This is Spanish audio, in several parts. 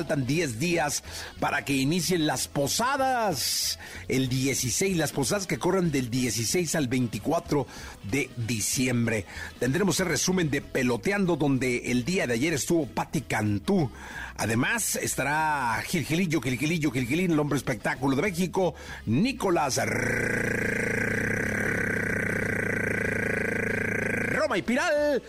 faltan 10 días para que inicien las posadas. El 16, las posadas que corren del 16 al 24 de diciembre. Tendremos el resumen de Peloteando, donde el día de ayer estuvo Patti Cantú. Además, estará Gilgilillo, Gilgilillo, Gilgilín, el hombre espectáculo de México, Nicolás Y Piral,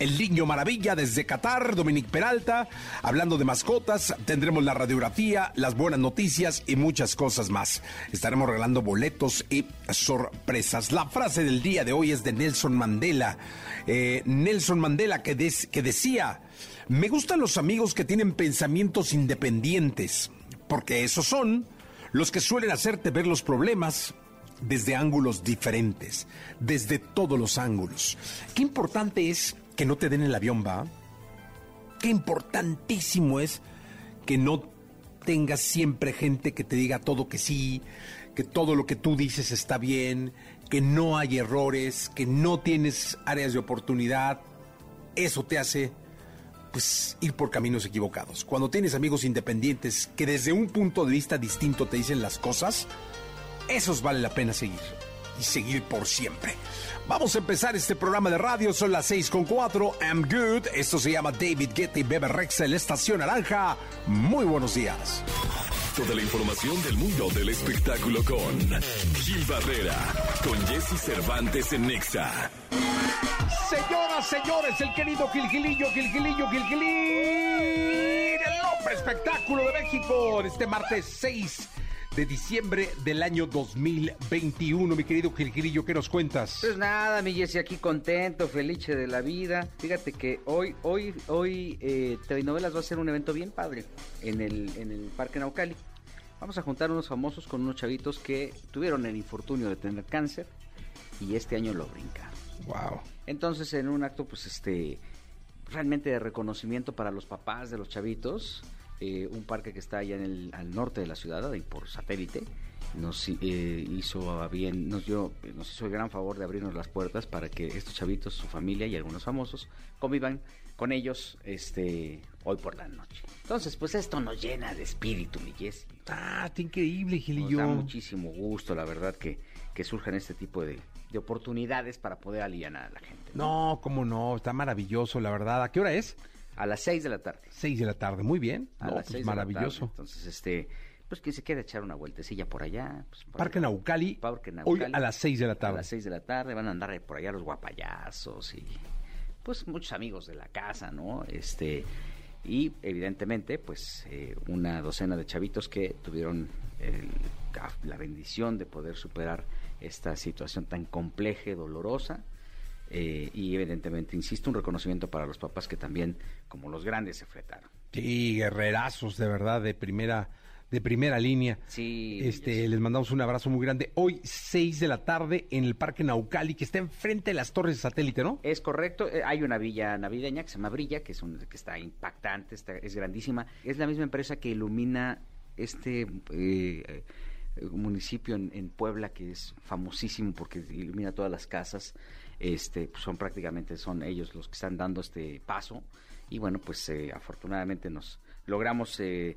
el niño maravilla desde Qatar, Dominic Peralta, hablando de mascotas, tendremos la radiografía, las buenas noticias y muchas cosas más. Estaremos regalando boletos y sorpresas. La frase del día de hoy es de Nelson Mandela. Eh, Nelson Mandela que, que decía, me gustan los amigos que tienen pensamientos independientes, porque esos son los que suelen hacerte ver los problemas desde ángulos diferentes, desde todos los ángulos. Qué importante es que no te den el avión, va. Qué importantísimo es que no tengas siempre gente que te diga todo que sí, que todo lo que tú dices está bien, que no hay errores, que no tienes áreas de oportunidad. Eso te hace pues ir por caminos equivocados. Cuando tienes amigos independientes que desde un punto de vista distinto te dicen las cosas, esos vale la pena seguir. Y seguir por siempre. Vamos a empezar este programa de radio. Son las 6 con 4. I'm good. Esto se llama David Getty Bebe Rexel, Estación Naranja. Muy buenos días. Toda la información del mundo del espectáculo con Gil Barrera. Con Jesse Cervantes en Nexa. Señoras, señores, el querido Gilgilillo, Gilgilillo, Gilgilín. El hombre espectáculo de México. Este martes 6 de diciembre del año 2021. Mi querido Gilgilillo, ¿qué nos cuentas? Pues nada, mi Jessy, aquí contento, feliz de la vida. Fíjate que hoy, hoy, hoy, eh, Telenovelas va a ser un evento bien padre en el, en el Parque Naucali. Vamos a juntar unos famosos con unos chavitos que tuvieron el infortunio de tener cáncer y este año lo brincaron. Wow. Entonces, en un acto, pues, este, realmente de reconocimiento para los papás de los chavitos, eh, un parque que está allá en el, al norte de la ciudad, ahí por satélite, nos eh, hizo bien, nos dio, nos hizo el gran favor de abrirnos las puertas para que estos chavitos, su familia y algunos famosos convivan con ellos este hoy por la noche. Entonces, pues esto nos llena de espíritu, mi Jessy. Ah, está increíble, Gilillo. Nos da muchísimo gusto, la verdad, que, que surjan este tipo de, de oportunidades para poder aliviar a la gente. No, cómo no, está maravilloso, la verdad. ¿A qué hora es? A las 6 de la tarde. 6 de la tarde, muy bien. A No, las pues maravilloso. De la tarde. Entonces, este, pues que se quiera echar una vueltecilla por allá. Pues, por Parque allá. Naucali, Parque hoy Naucali. a las 6 de la A tarde. las 6 de la tarde van a andar por allá los guapayazos y pues muchos amigos de la casa, ¿no? Este y evidentemente pues eh, una docena de chavitos que tuvieron el- la bendición de poder superar esta situación tan compleja y dolorosa eh, y evidentemente insisto un reconocimiento para los papás que también como los grandes se fletaron Sí, guerrerazos, de verdad, de primera, de primera línea. sí Este, les mandamos un abrazo muy grande. Hoy, 6 de la tarde, en el Parque Naucali, que está enfrente de las torres de satélite, ¿no? Es correcto, eh, hay una villa navideña que se llama Brilla, que es un, que está impactante, está, es grandísima. Es la misma empresa que ilumina este eh, eh, municipio en, en Puebla que es famosísimo porque ilumina todas las casas. Este, pues, son prácticamente son ellos los que están dando este paso y bueno, pues eh, afortunadamente nos logramos eh,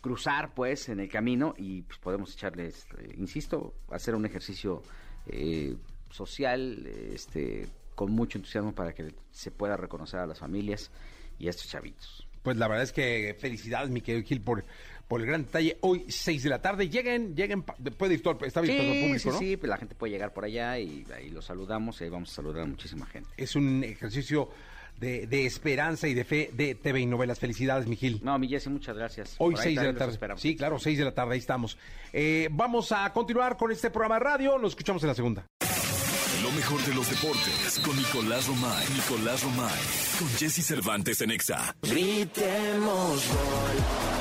cruzar pues en el camino y pues, podemos echarles, eh, insisto, hacer un ejercicio eh, social, este con mucho entusiasmo para que se pueda reconocer a las familias y a estos chavitos. Pues la verdad es que felicidades, mi querido Gil, por, por el gran detalle. Hoy, 6 de la tarde, lleguen, lleguen, puede ir todo, está abierto sí, público, sí, ¿no? Sí, pues la gente puede llegar por allá y ahí los saludamos y ahí vamos a saludar a muchísima gente. Es un ejercicio de, de esperanza y de fe de TV y novelas. Felicidades, mi Gil. No, mi Jessy, muchas gracias. Hoy Por ahí 6 de la tarde. esperamos. Sí, claro, 6 de la tarde, ahí estamos. Eh, vamos a continuar con este programa de radio. Nos escuchamos en la segunda. Lo mejor de los deportes con Nicolás Romay. Nicolás Romay. Con Jesse Cervantes en Exa.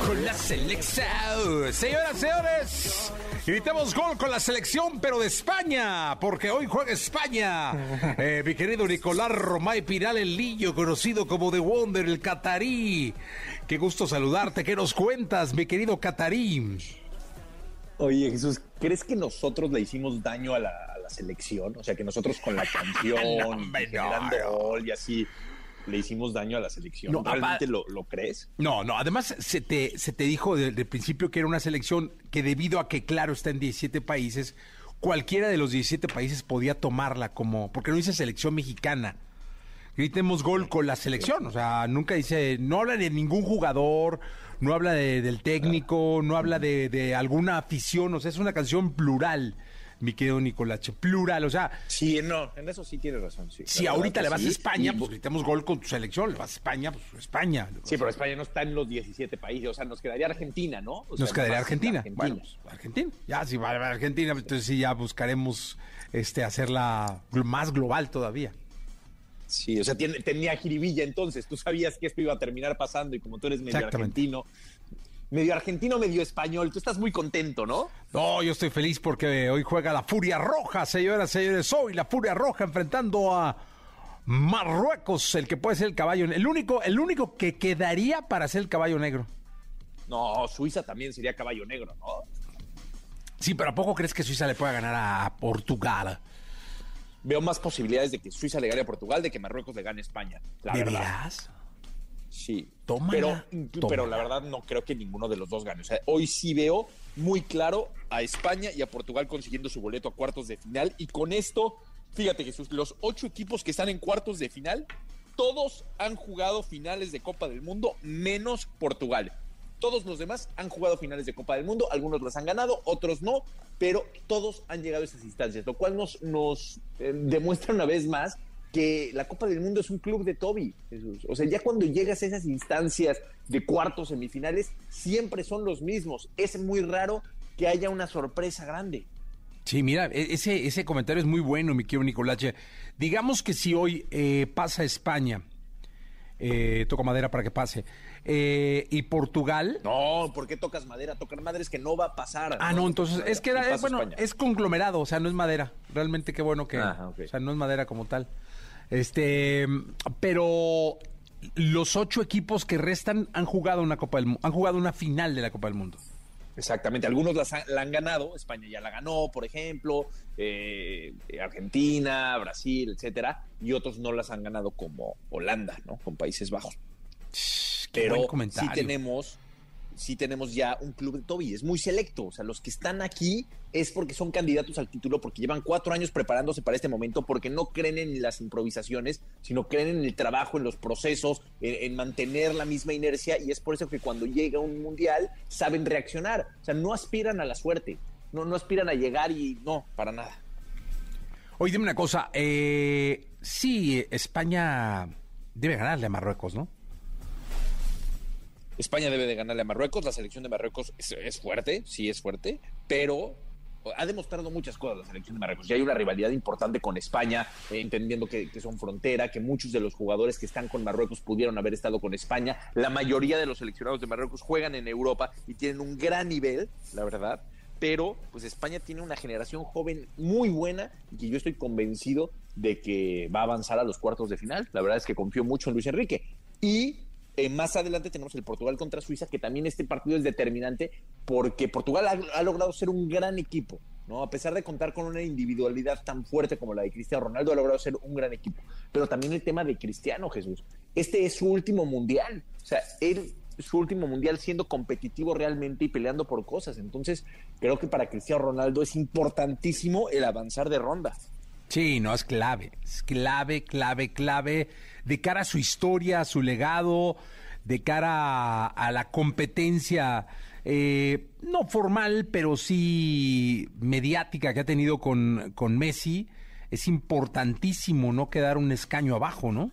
Con la selección. Señoras, señores, gritemos gol con la selección, pero de España, porque hoy juega España. Eh, mi querido Nicolás Romay Piral, el niño conocido como The Wonder, el catarí. Qué gusto saludarte. ¿Qué nos cuentas, mi querido catarí? Oye, Jesús, ¿crees que nosotros le hicimos daño a la, a la selección? O sea, que nosotros con la canción, No, generando gol y así, le hicimos daño a la selección. No, ¿Realmente lo, lo crees? No, no, además se te, se te dijo desde el principio que era una selección que debido a que, claro, está en 17 países, cualquiera de los 17 países podía tomarla como, porque no dice selección mexicana. Gritemos gol con la selección, o sea, nunca dice, no habla de ningún jugador, no habla de- del técnico, no habla de, de alguna afición, o sea, es una canción plural, mi querido Nicolache, plural, o sea, Sí, no, en eso sí tienes razón. Sí, si ahorita le vas sí. a España, pues gritemos gol con tu selección, le vas a España, pues España. Sí, pero España no está en los 17 países, o sea, nos quedaría Argentina, ¿no? O sea, Nos quedaría Argentina. Argentina. Bueno, pues, Argentina. Ya, si va a Argentina, entonces sí ya buscaremos este hacerla más global todavía. Sí, o sea, tiene- tenía jiribilla entonces. Tú sabías que esto iba a terminar pasando y como tú eres medio argentino, medio argentino, medio español, tú estás muy contento, ¿no? No, yo estoy feliz porque hoy juega la Furia Roja, señoras y señores. Hoy la Furia Roja enfrentando a Marruecos, el que puede ser el caballo, el único, el único que quedaría para ser el caballo negro. No, Suiza también sería caballo negro, ¿no? Sí, pero ¿a poco crees que Suiza le pueda ganar a Portugal? Veo más posibilidades de que Suiza le gane a Portugal, de que Marruecos le gane a España. La ¿De verdad. veras? Sí. Tómala, pero, tómala. pero la verdad no creo que ninguno de los dos gane. O sea, hoy sí veo muy claro a España y a Portugal consiguiendo su boleto a cuartos de final. Y con esto, fíjate Jesús, los ocho equipos que están en cuartos de final, todos han jugado finales de Copa del Mundo, menos Portugal. Todos los demás han jugado finales de Copa del Mundo, algunos las han ganado, otros no, pero todos han llegado a esas instancias, lo cual nos, nos eh, demuestra una vez más que la Copa del Mundo es un club de Toby, Jesús. O sea, ya cuando llegas a esas instancias de cuartos, semifinales, siempre son los mismos. Es muy raro que haya una sorpresa grande. Sí, mira, e- ese, ese comentario es muy bueno, mi querido Nicolache. Digamos que si hoy eh, pasa España, eh, toco madera para que pase, eh, y Portugal... No, ¿por qué tocas madera? Tocar madera es que no va a pasar. Ah, no, entonces es que era, pasa bueno, España. es conglomerado, o sea, no es madera. Realmente qué bueno que, Ajá, ok. o sea, no es madera como tal. Este, pero los ocho equipos que restan han jugado una Copa del han jugado una final de la Copa del Mundo. Exactamente, algunos las han- la han ganado, España ya la ganó, por ejemplo, eh, Argentina, Brasil, etcétera, y otros no las han ganado como Holanda, ¿no? Con Países Bajos. Qué Pero buen sí tenemos, sí tenemos ya un club de Toby, es muy selecto, o sea, los que están aquí es porque son candidatos al título, porque llevan cuatro años preparándose para este momento, porque no creen en las improvisaciones, sino creen en el trabajo, en los procesos, en, en mantener la misma inercia, y es por eso que cuando llega un mundial saben reaccionar, o sea, no aspiran a la suerte, no, no aspiran a llegar y no, para nada. Oye, dime una cosa, eh, sí, España debe ganarle a Marruecos, ¿no? España debe de ganarle a Marruecos, la selección de Marruecos es, fuerte, sí es fuerte, pero ha demostrado muchas cosas la selección de Marruecos. Ya hay una rivalidad importante con España, eh, entendiendo que, que son frontera, que muchos de los jugadores que están con Marruecos pudieron haber estado con España. La mayoría de los seleccionados de Marruecos juegan en Europa y tienen un gran nivel, la verdad. Pero pues España tiene una generación joven muy buena y que yo estoy convencido de que va a avanzar a los cuartos de final. La verdad es que confío mucho en Luis Enrique. Y eh, más adelante tenemos el Portugal contra Suiza, que también este partido es determinante porque Portugal ha, logrado ser un gran equipo, ¿no? A pesar de contar con una individualidad tan fuerte como la de Cristiano Ronaldo, ha logrado ser un gran equipo. Pero también el tema de Cristiano Jesús. Este es su último mundial. O sea, él su último mundial siendo competitivo realmente y peleando por cosas. Entonces, creo que para Cristiano Ronaldo es importantísimo el avanzar de ronda. Sí, no, es clave, es clave, clave, clave, de cara a su historia, a su legado, de cara a, la competencia, eh, no formal, pero sí mediática que ha tenido con, con Messi, es importantísimo no quedar un escaño abajo, ¿no?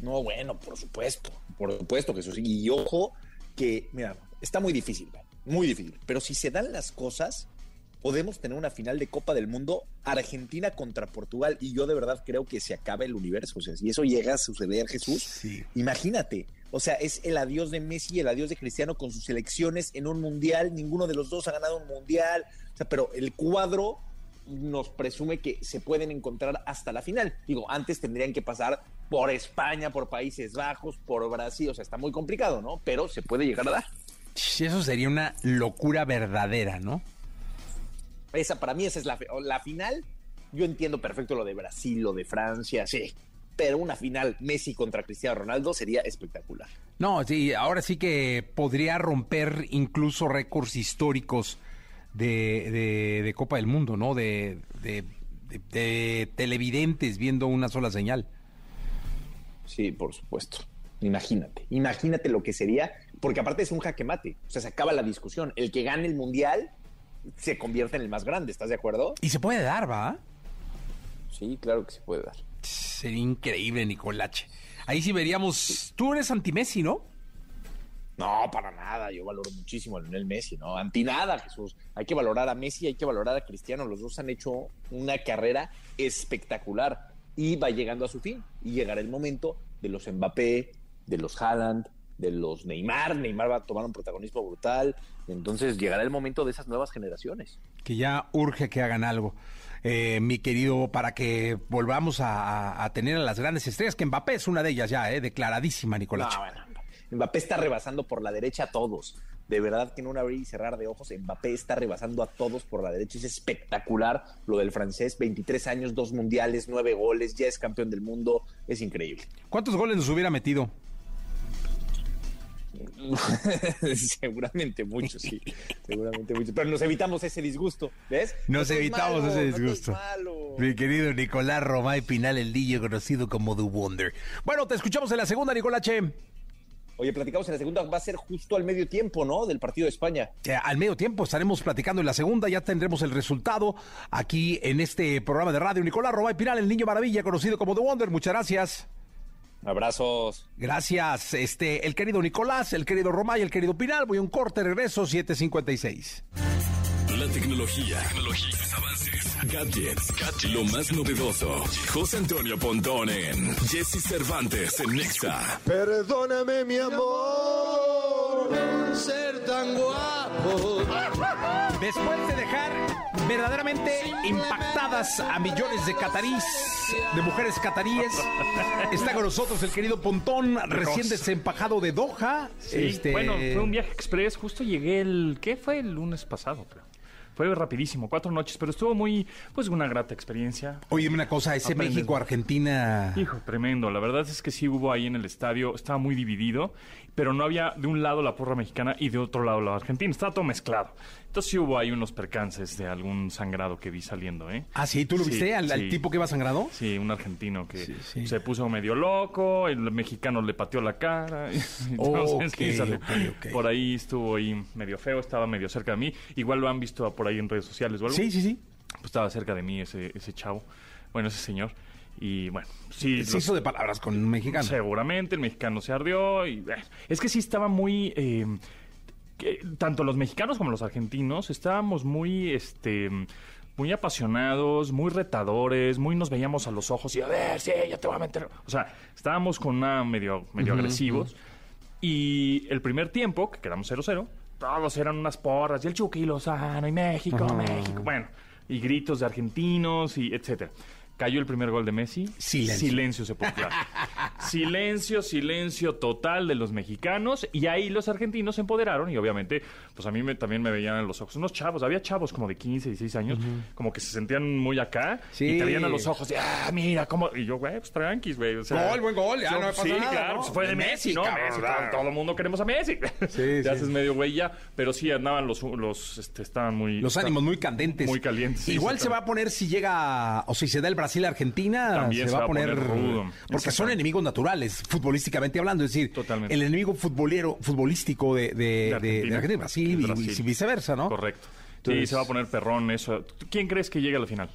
No, bueno, por supuesto, por supuesto que eso sí. Y ojo que, mira, está muy difícil, muy difícil, pero si se dan las cosas, podemos tener una final de Copa del Mundo Argentina contra Portugal y yo de verdad creo que se acaba el universo. O sea, si eso llega a suceder, Jesús, imagínate. O sea, es el adiós de Messi y el adiós de Cristiano con sus selecciones en un mundial. Ninguno de los dos ha ganado un mundial. O sea, pero el cuadro nos presume que se pueden encontrar hasta la final. Digo, antes tendrían que pasar por España, por Países Bajos, por Brasil. O sea, está muy complicado, ¿no? Pero se puede llegar a dar. Eso sería una locura verdadera, ¿no? Esa, para mí, esa es la, la final. Yo entiendo perfecto lo de Brasil, lo de Francia, sí. Pero una final Messi contra Cristiano Ronaldo sería espectacular. No, sí, ahora sí que podría romper incluso récords históricos de, de, Copa del Mundo, ¿no? De, de, televidentes viendo una sola señal. Sí, por supuesto. Imagínate, imagínate lo que sería, porque aparte es un jaque mate, o sea, se acaba la discusión. El que gane el mundial se convierte en el más grande, ¿estás de acuerdo? Y se puede dar, ¿va? Sí, claro que se puede dar. Sería increíble, Nicolache. Ahí sí veríamos. Tú eres anti-Messi, ¿no? No, para nada. Yo valoro muchísimo a Lionel Messi, ¿no? Anti nada, Jesús. Hay que valorar a Messi, hay que valorar a Cristiano. Los dos han hecho una carrera espectacular y va llegando a su fin. Y llegará el momento de los Mbappé, de los Haaland, de los Neymar. Neymar va a tomar un protagonismo brutal. Entonces llegará el momento de esas nuevas generaciones. Que ya urge que hagan algo. Eh, mi querido, para que volvamos a, tener a las grandes estrellas, que Mbappé es una de ellas ya, eh, declaradísima, Nicolás. Mbappé está rebasando por la derecha a todos. De verdad que en un abrir y cerrar de ojos, Mbappé está rebasando a todos por la derecha. Es espectacular lo del francés. 23 años, dos mundiales, nueve goles, ya es campeón del mundo. Es increíble. ¿Cuántos goles nos hubiera metido? seguramente muchos, sí. Seguramente muchos. Pero nos evitamos ese disgusto, ¿ves? Nos evitamos ese disgusto. Mi querido Nicolás Romay Pinal, el DJ conocido como The Wonder. Bueno, te escuchamos en la segunda, Nicolache. Oye, platicamos en la segunda, va a ser justo al medio tiempo, ¿no? Del partido de España. al medio tiempo estaremos platicando en la segunda, ya tendremos el resultado aquí en este programa de radio. Nicolás Romay Pinal, el niño maravilla, conocido como The Wonder. Muchas gracias. Abrazos. Gracias, este, el querido Nicolás, el querido Romay, el querido Pinal. Voy a un corte, regreso, 756. La tecnología, tecnologías, avances, gadgets, gadgets, lo más novedoso. José Antonio Pontón en Jesse Cervantes en Nexa. Perdóname, mi amor, ser tan guapo. Después de dejar verdaderamente impactadas a millones de catarís, de mujeres cataríes, está con nosotros el querido Pontón, recién desempajado de Doha. este... Bueno, fue un viaje express, justo llegué el... ¿Qué fue el lunes pasado? Creo. Fue rapidísimo, cuatro noches, pero estuvo muy, pues una grata experiencia. Oye, una cosa, ese México-Argentina... Hijo, tremendo. La verdad es que sí hubo ahí en el estadio, estaba muy dividido, pero no había de un lado la porra mexicana y de otro lado la argentina. Estaba todo mezclado. Entonces sí hubo ahí unos percances de algún sangrado que vi saliendo, ¿eh? Ah, sí, ¿tú lo viste al, tipo que iba sangrado? Sí, un argentino que se puso medio loco, el mexicano le pateó la cara. Por ahí estuvo ahí medio feo, estaba medio cerca de mí. Igual lo han visto por ahí en redes sociales o algo. Sí, sí, sí. Pues estaba cerca de mí ese, ese chavo, bueno, ese señor. Y bueno, sí. Se hizo de palabras con un mexicano. Seguramente, el mexicano se ardió. y Es que sí estaba muy. Eh, tanto los mexicanos como los argentinos estábamos muy, este, muy apasionados, muy retadores, muy nos veíamos a los ojos y a ver, sí, ya te voy a meter. O sea, estábamos con una medio, medio agresivos. Y el primer tiempo, que quedamos 0-0, todos eran unas porras, y el Chucky Lozano, y México, México, bueno, y gritos de argentinos, y etcétera. Cayó el primer gol de Messi. Silencio. Silencio sepulcral. silencio, silencio total de los mexicanos. Y ahí los argentinos se empoderaron. Y obviamente, pues a mí me- también me veían en los ojos. Unos chavos, había chavos como de 15, 16 años, como que se sentían muy acá. Sí. Y te veían a los ojos de, ah, mira, cómo. Y yo, güey, pues tranquis, güey. O sea, Gol, buen gol, ya yo- no pasa Sí, nada, claro, ¿no? pues fue de De Messi, ¿no? cabrón, Messi, claro. todo, el mundo queremos a Messi. Te sí. haces medio güey ya. Pero sí, andaban los. los este, estaban muy. Los ánimos muy candentes. Muy calientes, Igual se va a poner si llega, o si se da el Brasil-Argentina, También se va a poner, rudo. Porque son enemigos naturales, futbolísticamente hablando. Es decir, Totalmente. el enemigo futbolero, futbolístico de, de, de- Argentina. de Argentina y Brasil, y- y viceversa, ¿no? Correcto. sí, Entonces- se va a poner perrón eso. ¿Quién crees que llegue a la final?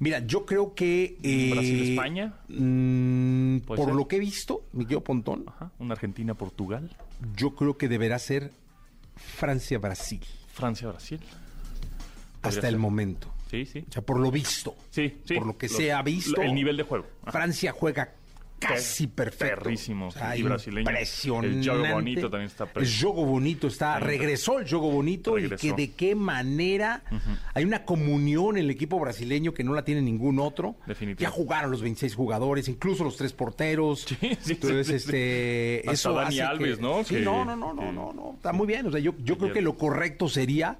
Mira, yo creo que... eh, ¿Brasil-España? mm, ¿Puede por ser? lo que he visto, Miguel Pontón, Ajá. ¿Una Argentina-Portugal? yo creo que deberá ser Francia-Brasil. ¿Francia-Brasil? Hasta ser. el momento. Sí, sí. O sea, por lo visto. Sí, sí. Por lo que Los- se ha visto. El nivel de juego. Ajá. Francia juega casi perfecto. perrísimo, O sea, y brasileño. Impresionante. El juego bonito también está El precioso. juego bonito está. Regresó el juego bonito Regresó. y que de qué manera hay una comunión en el equipo brasileño que no la tiene ningún otro. Definitivo. Ya jugaron los 26 jugadores, incluso los tres porteros. Sí, sí, Entonces, sí, este, Hasta eso Dani hace Alves, que- ¿no? Sí, Que- no, no, no, no, que- no, no. Está muy bien. O sea, yo, yo creo que lo correcto sería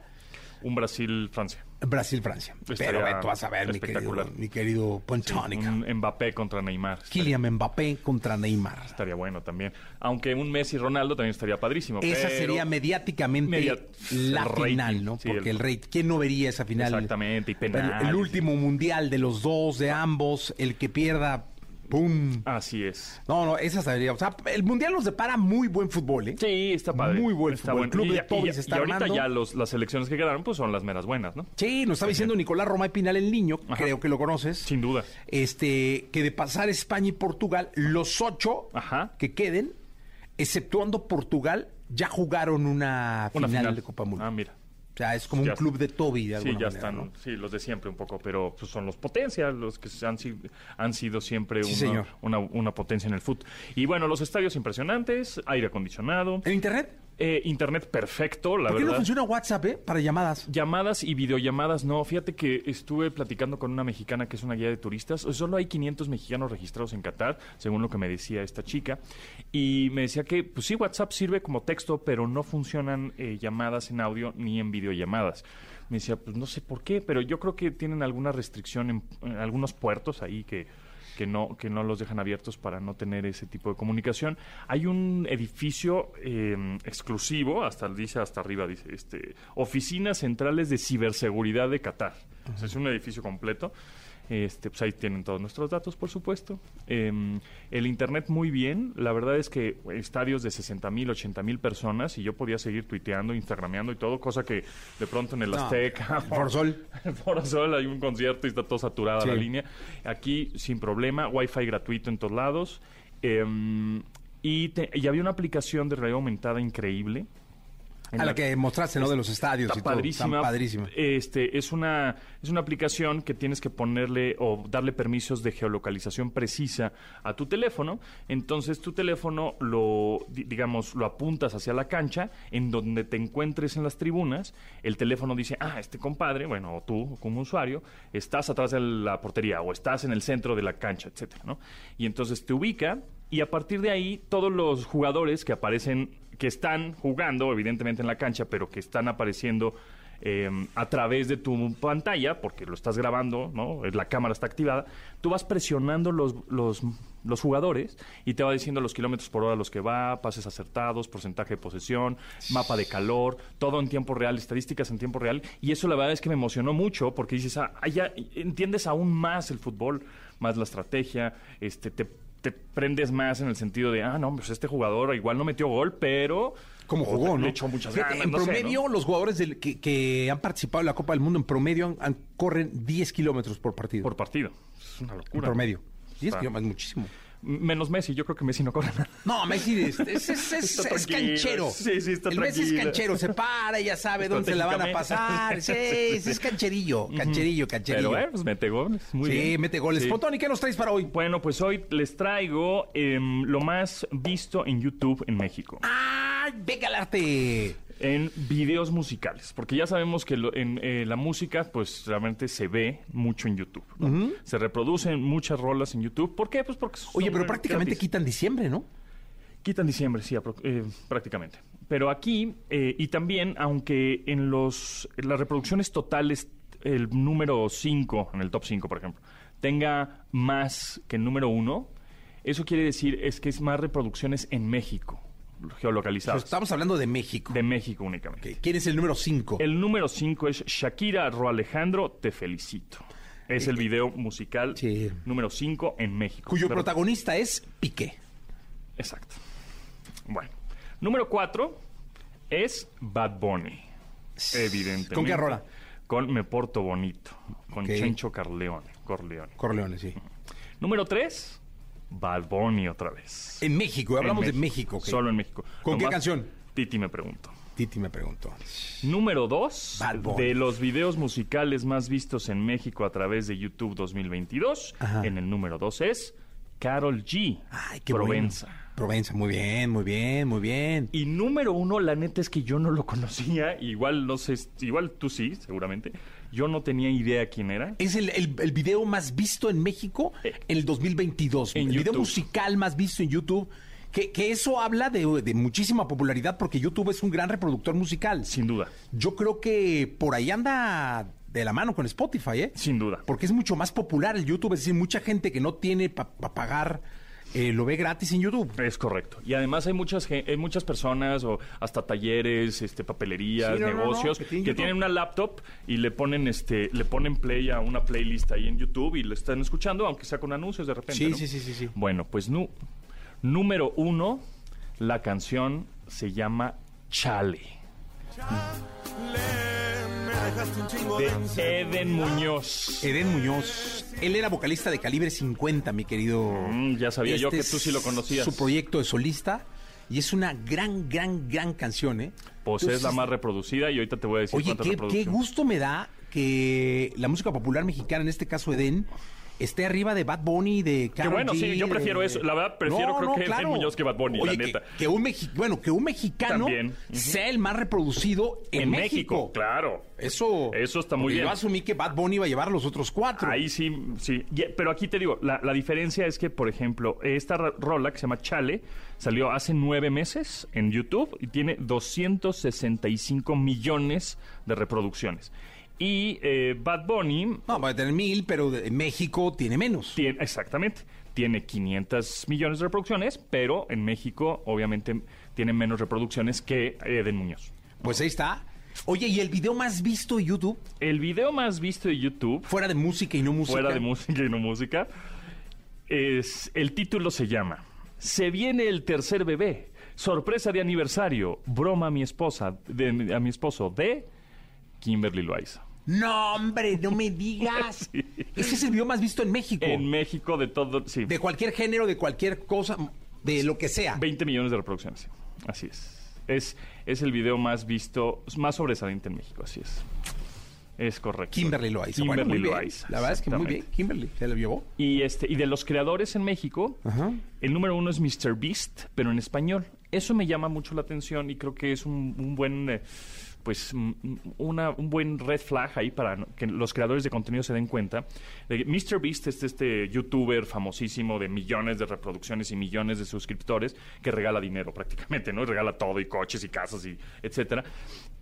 Un Brasil-Francia. Brasil-Francia. Pero Beto, vas a ver, mi querido, mi querido Pontónica. Un Mbappé contra Neymar. Kylian Mbappé contra Neymar. estaría bueno también. Aunque un Messi-Ronaldo también estaría padrísimo. Esa pero- sería mediáticamente Media- la el rating, final, ¿no? sí, Porque el, el- rey, ¿quién no vería esa final? Exactamente, y El, penales. el último mundial de los dos, de ambos, el que pierda, ¡pum! Así es. No, no, esa sería. O sea, el mundial nos depara muy buen fútbol, ¿eh? Sí, está padre. Muy buen está fútbol. El club Y de Toby se está y ahorita armando. ya los, las selecciones que quedaron pues son las meras buenas, ¿no? Sí, nos estaba diciendo Nicolás Romay Pinal el niño, Ajá. creo que lo conoces. Sin duda. Este, que de pasar España y Portugal, los ocho Ajá. que queden, exceptuando Portugal, ya jugaron una, Una final, final. de Copa Mundial. Ah, mira. O sea, es como Ya un club de Toby de Sí, alguna ya manera, están, ¿no? sí, los de siempre un poco, pero pues, son los potencias, los que han, han sido siempre Sí, una, señor. una, una potencia en el fútbol. Y bueno, los estadios impresionantes, aire acondicionado, ¿En internet? Eh, internet perfecto, la ¿Por qué no funciona WhatsApp, eh? Para llamadas. Llamadas y videollamadas, no. Fíjate que estuve platicando con una mexicana que es una guía de turistas. Solo hay 500 mexicanos registrados en Qatar, según lo que me decía esta chica. Y me decía que, pues sí, WhatsApp sirve como texto, pero no funcionan eh, llamadas en audio ni en videollamadas. Me decía, pues no sé por qué, pero yo creo que tienen alguna restricción en, en algunos puertos ahí que que no, que no los dejan abiertos para no tener ese tipo de comunicación. Hay un edificio eh, exclusivo, hasta dice hasta arriba, dice, este, oficinas centrales de ciberseguridad de Qatar. Sea, es un edificio completo. Este, pues ahí tienen todos nuestros datos, por supuesto. Eh, el internet muy bien. La verdad es que estadios de 60 mil, 80 mil personas y yo podía seguir tuiteando, instagrameando y todo, cosa que de pronto en el No, Azteca... Foro Sol. Foro Sol hay un concierto y está todo saturada Sí. la línea. Aquí sin problema, Wi-Fi gratuito en todos lados. Eh, y, te- y había una aplicación de realidad aumentada increíble. En A la que mostraste, ¿no? De los estadios Está y todo. padrísima. Está padrísima. Este, es una, es una aplicación que tienes que ponerle o darle permisos de geolocalización precisa a tu teléfono. Entonces tu teléfono lo, di- digamos, lo apuntas hacia la cancha, en donde te encuentres en las tribunas. El teléfono dice, ah, este compadre, bueno, o tú como usuario, estás atrás de la portería o estás en el centro de la cancha, etcétera, ¿no? Y entonces te ubica y a partir de ahí todos los jugadores que aparecen, que están jugando evidentemente en la cancha, pero que están apareciendo eh, a través de tu pantalla, porque lo estás grabando, ¿no? La cámara está activada, tú vas presionando los, los, los jugadores y te va diciendo los kilómetros por hora los que va, pases acertados, porcentaje de posesión, mapa de calor, todo en tiempo real, estadísticas en tiempo real. Y eso la verdad es que me emocionó mucho porque dices, ah, ya entiendes aún más el fútbol, más la estrategia, este, te, te prendes más en el sentido de, ah, no, pues este jugador igual no metió gol, pero... Como jugó, ¿no? Le echó muchas ganas, En no sé, promedio, ¿no? los jugadores del- que, que han participado en la Copa del Mundo, en promedio, han- han- corren 10 kilómetros por partido. Por partido. Es una en locura. promedio. 10 Está- kilómetros, muchísimo. Menos Messi, yo creo que Messi no corre nada. No, Messi es, es, es- canchero. Sí, sí, está El Messi es canchero, se para, ya sabe dónde se la van a pasar. Sí, sí, es cancherillo, cancherillo, cancherillo. Pero, eh, pues mete goles. Muy sí, bien. mete goles. Sí. Pontoni, ¿qué nos traes para hoy? Bueno, pues hoy les traigo em, lo más visto en YouTube en México. ¡Ay, venga al arte! En videos musicales, porque ya sabemos que lo- en eh, la música, pues realmente se ve mucho en YouTube. ¿no? Se reproducen muchas rolas en YouTube. ¿Por qué? Pues porque Oye, pero prácticamente gratis. quitan diciembre, ¿no? Quitan diciembre, sí, eh, prácticamente. Pero aquí, eh, y también, aunque en los en las reproducciones totales, el número 5, en el top 5, por ejemplo, tenga más que el número 1, eso quiere decir es que es más reproducciones en México, geolocalizadas. Estamos hablando de México. De México únicamente. ¿Quién es el número 5? El número 5 es Shakira Ro Alejandro, Te Felicito. Es el video musical Eh, sí. número 5 en México. Cuyo Pero- protagonista es Piqué. Exacto. Bueno. Número 4 es Bad Bunny. Evidentemente. ¿Con qué rola? Con Me Porto Bonito. Con Ok. Chencho Carleone. Corleone. Corleone, sí. Número 3, Bad Bunny otra vez. En México, hablamos En de México. Solo en México. ¿Con qué canción? Titi me pregunto. Titi me preguntó. Número 2 Bad Bunny. de los videos musicales más vistos en México a través de YouTube 2022. Ajá. En el número 2 es Carol G. Ay, qué Provenza. bueno. Provenza, muy bien, muy bien, muy bien. Y número uno, la neta es que yo no lo conocía. Igual no sé, igual tú sí, seguramente. Yo no tenía idea quién era. Es el, el- el video más visto en México en el 2022. En el video musical más visto en YouTube. Que, que eso habla de, de muchísima popularidad porque YouTube es un gran reproductor musical. Sin duda, Yo creo que por ahí anda de la mano con Spotify, ¿eh? sin duda. Porque es mucho más popular el YouTube. Es decir, mucha gente que no tiene para pagar eh, lo ve gratis en YouTube. Es correcto. Y además hay muchas hay muchas personas o hasta talleres, este papelerías, Sí, no, no, no, negocios que que, tienen una laptop y le ponen este le ponen play a una playlist ahí en YouTube y lo están escuchando aunque sea con anuncios de repente. Sí, ¿no? sí, sí, sí, sí. Bueno, pues nu- número uno, la canción se llama Chale. De Eden Muñoz. Eden Muñoz. Él era vocalista de Calibre 50, mi querido. Mm, ya sabía yo Este que tú sí lo conocías. Su proyecto de solista. Y es una gran, gran, gran canción, ¿eh? Pues es la más reproducida y ahorita te voy a decir Oye, cuántas qué, qué gusto me da que la música popular mexicana, en este caso Eden, esté arriba de Bad Bunny, de Karol bueno, G, sí, yo prefiero de- eso. La verdad, prefiero creo que Eden Muñoz que Bad Bunny, Oye, la que- neta. Que, un mexi- bueno, que un mexicano sea el más reproducido en, En México, claro. Eso, Eso está muy bien. Yo asumí que Bad Bunny iba a llevar los otros cuatro. Ahí sí, sí. Pero aquí te digo, la, la diferencia es que, por ejemplo, esta rola que se llama Chale salió hace nueve meses en YouTube y tiene 265 millones de reproducciones. Y eh, Bad Bunny No, va a tener mil, pero de- México tiene menos. tiene, exactamente, tiene 500 millones de reproducciones, pero en México obviamente tiene menos reproducciones que Eden Muñoz. Pues ahí está. Oye, ¿y el video más visto de YouTube? El video más visto de YouTube Fuera de música y no música. fuera de música y no música, es el título se llama Se viene el tercer bebé, sorpresa de aniversario, broma a mi esposa, de, a mi esposo de Kimberly Loaiza. No, hombre, no me digas. Ese es el video más visto en México. En México de todo, sí, De cualquier género, de cualquier cosa, de lo que sea. 20 millones de reproducciones, sí. así es. Es, es el video más visto, más sobresaliente en México, así es. Es correcto. Kimberly Loaiza. Kimberly Bueno. Loaiza, La verdad es que muy bien. Kimberly se lo llevó. Y este y de los creadores en México, Ajá. el número uno es Mr. Beast, pero en español. Eso me llama mucho la atención y creo que es un, un buen, eh, pues, una, un buen red flag ahí para que los creadores de contenido se den cuenta. Mr. Beast es este youtuber famosísimo de millones de reproducciones y millones de suscriptores que regala dinero prácticamente, ¿no? Regala todo y coches y casas y etcétera.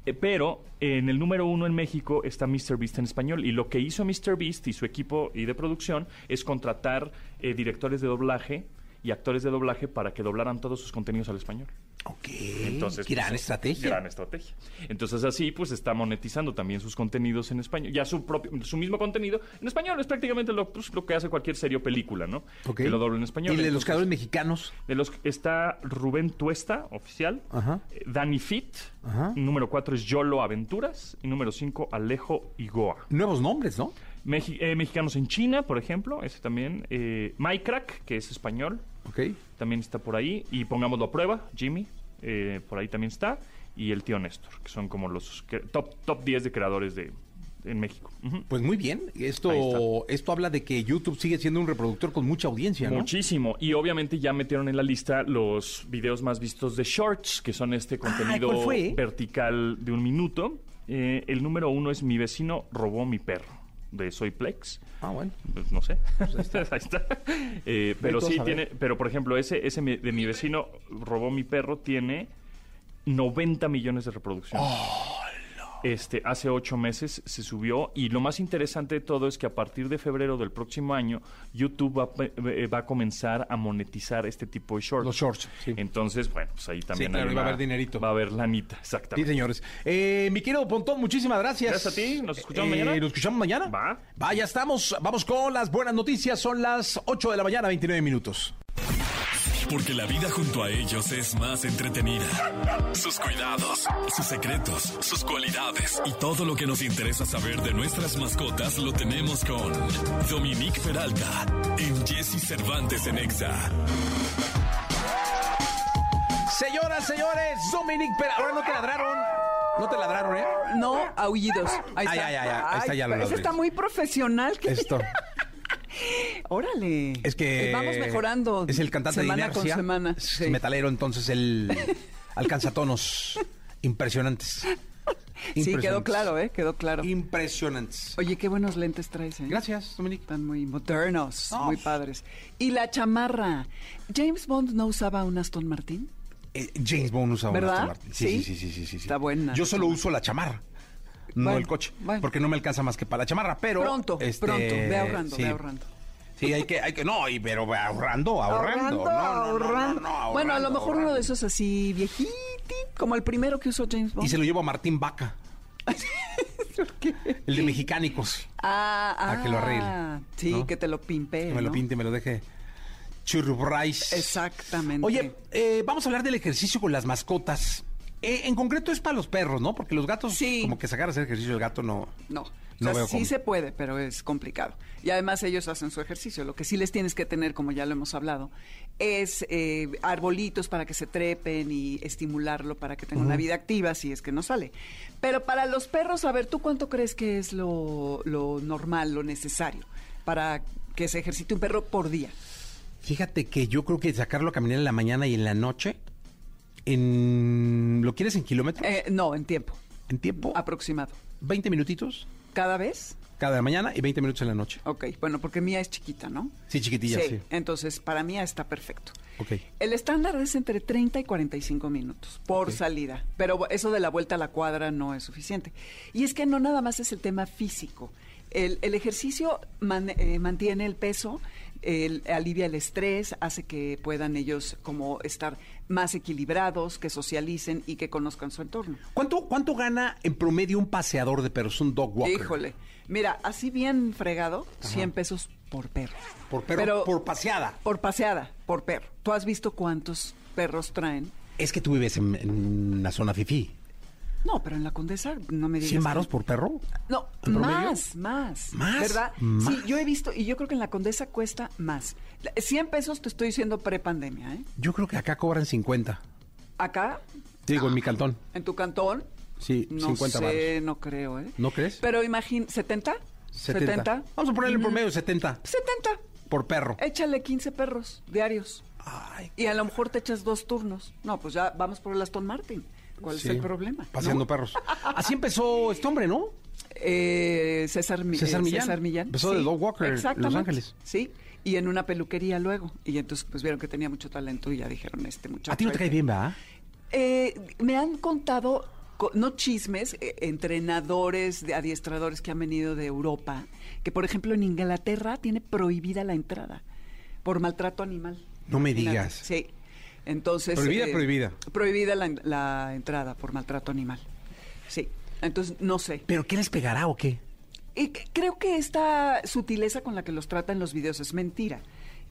Eh, pero en el número uno en México está Mr. Beast en español. Y lo que hizo Mr. Beast y su equipo y de producción es contratar eh, directores de doblaje y actores de doblaje para que doblaran todos sus contenidos al español. Ok. Entonces, gran pues, estrategia. Gran estrategia. Entonces así pues está monetizando también sus contenidos en español. Ya su propio, su mismo contenido en español es prácticamente lo, pues, lo que hace cualquier serie o película, ¿no? Ok. Que lo dobla en español. Y de los creadores mexicanos. de los está Rubén Tuesta, oficial. Ajá. eh, Danny Fit. Ajá. Número 4 es Yolo Aventuras. Y número 5, Alejo Igoa. Nuevos nombres, ¿no? Mexi- eh, mexicanos en China, por ejemplo. Ese también. Eh, Mycrack, que es español. Ok. También está por ahí. Y pongámoslo a prueba, Jimmy. eh, por ahí también está. Y el tío Néstor, que son como los top, top 10 de creadores de, en México. Pues muy bien. Esto, esto habla de que YouTube sigue siendo un reproductor con mucha audiencia, ¿no? Muchísimo. Y obviamente ya metieron en la lista los videos más vistos de Shorts, que son este contenido ¿cuál fue? vertical de un minuto. Eh, el número uno es Mi vecino robó mi perro, de Soyplex. Ah, bueno. Pues no sé. ahí está. Eh, pero sí tiene. Pero por ejemplo, ese, ese de mi vecino robó mi perro tiene 90 millones de reproducciones. Este, hace ocho meses se subió y lo más interesante de todo es que a partir de febrero del próximo año YouTube va, a pe- eh, va a comenzar a monetizar este tipo de shorts. Los shorts, sí. Entonces, bueno, pues ahí también claro, hay va a haber dinerito. Va a haber lanita, Sí, exactamente. señores. Eh, mi querido Pontón, muchísimas gracias. Gracias a ti. ¿Nos escuchamos Eh, mañana? ¿Nos escuchamos mañana? Va. Va, ya estamos. Vamos con las buenas noticias. Son las 8 de la mañana, 29 minutos. Porque la vida junto a ellos es más entretenida. Sus cuidados, sus secretos, sus cualidades y todo lo que nos interesa saber de nuestras mascotas lo tenemos con Dominique Peralta en Jesse Cervantes en Exa. Señoras, señores, Dominic Pera. Ahora no te ladraron. No te ladraron, ¿eh? No, aullidos. Ahí Ah, está. ya, ya, ya. Ahí está ya lo Eso está muy profesional. Esto. Órale. Es que. Vamos mejorando. Es el cantante semana de Inercia. con semana. Es metalero, entonces él alcanza tonos impresionantes. Sí, quedó claro, ¿eh? Quedó claro. Impresionantes. Oye, qué buenos lentes traes, ¿eh? Gracias, Dominic. Están muy modernos, No. muy padres. Y la chamarra. ¿James Bond no usaba un Aston Martin? Eh, James Bond usa un ¿Verdad? Aston Martin. Sí, Sí. sí, sí, sí, sí, sí, sí. Está buena Yo solo uso la chamarra. No Bueno, el coche, bueno. porque no me alcanza más que para la chamarra, pero Pronto, este, pronto. Ve ahorrando, sí. ve ahorrando. Sí, hay que, hay que, no, y, pero ahorrando, ahorrando. No, no, no, ahorrando. no, no, bueno, a lo ahorrando, mejor uno ahorrando. de esos así viejiti, como el primero que usó James Bond. Y se lo llevo a Martín Vaca, ¿Por qué? el de Mexicánicos. Ah, ah. A que lo arregle, Sí, ¿no? que te lo pimpe. Que me lo pinte, me lo deje churrubrais. Exactamente. Oye, eh, vamos a hablar del ejercicio con las mascotas. Eh, en concreto es para los perros, ¿no? Porque los gatos, Sí. como que sacar a hacer ejercicio el gato no. No. No o sea, sí cómo. se puede, pero es complicado. Y además ellos hacen su ejercicio. Lo que sí les tienes que tener, como ya lo hemos hablado, es eh, arbolitos para que se trepen y estimularlo para que tenga una vida activa si es que no sale. Pero para los perros, a ver, ¿tú cuánto crees que es lo, lo normal, lo necesario para que se ejercite un perro por día? Fíjate que yo creo que sacarlo a caminar en la mañana y en la noche, en ¿lo quieres en kilómetros? Eh, no, en tiempo en tiempo, aproximado. 20 minutitos ¿Cada vez? cada mañana y 20 minutos en la noche. Ok, bueno, porque mía es chiquita, ¿no? Sí, chiquitilla, sí. Entonces, para mí está perfecto. Ok. El estándar es entre 30 y 45 minutos por salida, pero eso de la vuelta a la cuadra no es suficiente. Y es que no nada más es el tema físico. El, el ejercicio man- eh, mantiene el peso, el- alivia el estrés, hace que puedan ellos como estar más equilibrados, que socialicen y que conozcan su entorno. ¿Cuánto, ¿Cuánto gana en promedio un paseador de perros, un dog walker? Híjole, mira, así bien fregado, 100 pesos por perro. Por perro, Pero- por paseada. Por paseada, por perro. ¿Tú has visto cuántos perros traen? Es que tú vives en, en la zona fifí. No, pero en la Condesa no me digas. ¿100 que- varos por perro? No, más, más. ¿Más? ¿Verdad? ¿Más? Sí, yo he visto, y yo creo que en la Condesa cuesta más. La- 100 pesos te estoy diciendo prepandemia, ¿eh? Yo creo que acá cobran 50. Acá, Digo, en mi cantón. en tu cantón, Sí, no 50 sé, varos. no creo, ¿eh? ¿No crees? Pero imagín, ¿70? 70. Vamos a ponerle en promedio 70 70. por perro. Échale 15 perros diarios. Ay, Y a lo mejor te echas dos turnos. No, pues ya vamos por el Aston Martin. ¿Cuál sí. es el problema? Paseando ¿No? perros. Así empezó este hombre, ¿no? Eh, César, Mi- César eh, Millán. César Millán. Empezó de dog walker en Los. Ángeles. Sí, y en una peluquería luego. Y entonces pues vieron que tenía mucho talento y ya dijeron, este muchacho... A ti no te cae bien, ¿verdad? Eh, me han contado, co- no chismes, eh, entrenadores, de adiestradores que han venido de Europa, que por ejemplo en Inglaterra tiene prohibida la entrada por maltrato animal. No me digas. Sí. Entonces... Prohibida, prohibida. Prohibida la, la entrada por maltrato animal. Sí. Entonces, no sé. ¿Pero qué les pegará o qué? Y creo que esta sutileza con la que los trata en los videos es mentira.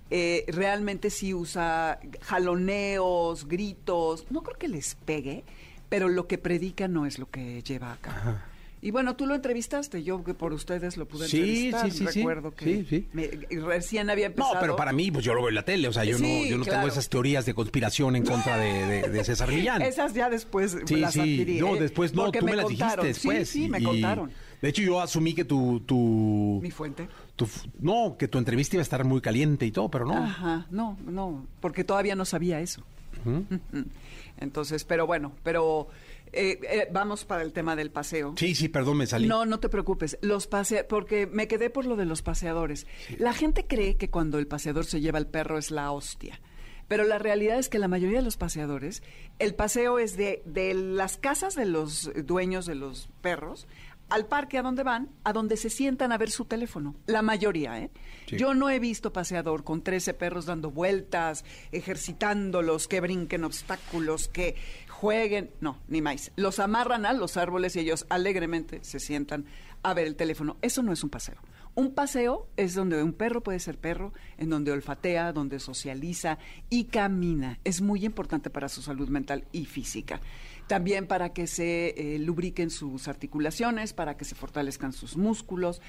Eh, realmente sí usa jaloneos, gritos. No creo que les pegue, pero lo que predica no es lo que lleva a cabo. Ajá. Y bueno, tú lo entrevistaste, yo que por ustedes lo pude Sí, entrevistar. sí, sí, sí. Recuerdo que Sí, sí. me- recién había empezado. No, pero para mí, pues yo lo veo en la tele. O sea, yo no, yo no tengo esas teorías de conspiración en contra de, de- de César Millán. Esas ya después Sí, las sí. adquirí. No, ¿eh? después no, tú me las contaron. dijiste después. Sí, sí, me y- contaron. De hecho, yo asumí que tu, tu, Mi fuente. tu no, que tu entrevista iba a estar muy caliente y todo, pero no. Ajá, no, no, porque todavía no sabía eso. Entonces, pero bueno, pero eh, eh, vamos para el tema del paseo. Sí, sí, perdón, me salí. No, no te preocupes. Los pasea porque me quedé por lo de los paseadores. La gente cree que cuando el paseador se lleva al perro es la hostia. Pero la realidad es que la mayoría de los paseadores, el paseo es de, de las casas de los dueños de los perros al parque a donde van, a donde se sientan a ver su teléfono. La mayoría, ¿eh? Sí. Yo no he visto paseador con 13 perros dando vueltas, ejercitándolos, que brinquen obstáculos, que jueguen. No, ni más. Los amarran a los árboles y ellos alegremente se sientan a ver el teléfono. Eso no es un paseo. Un paseo es donde un perro puede ser perro, en donde olfatea, donde socializa y camina. Es muy importante para su salud mental y física. También para que se eh, lubriquen sus articulaciones, para que se fortalezcan sus músculos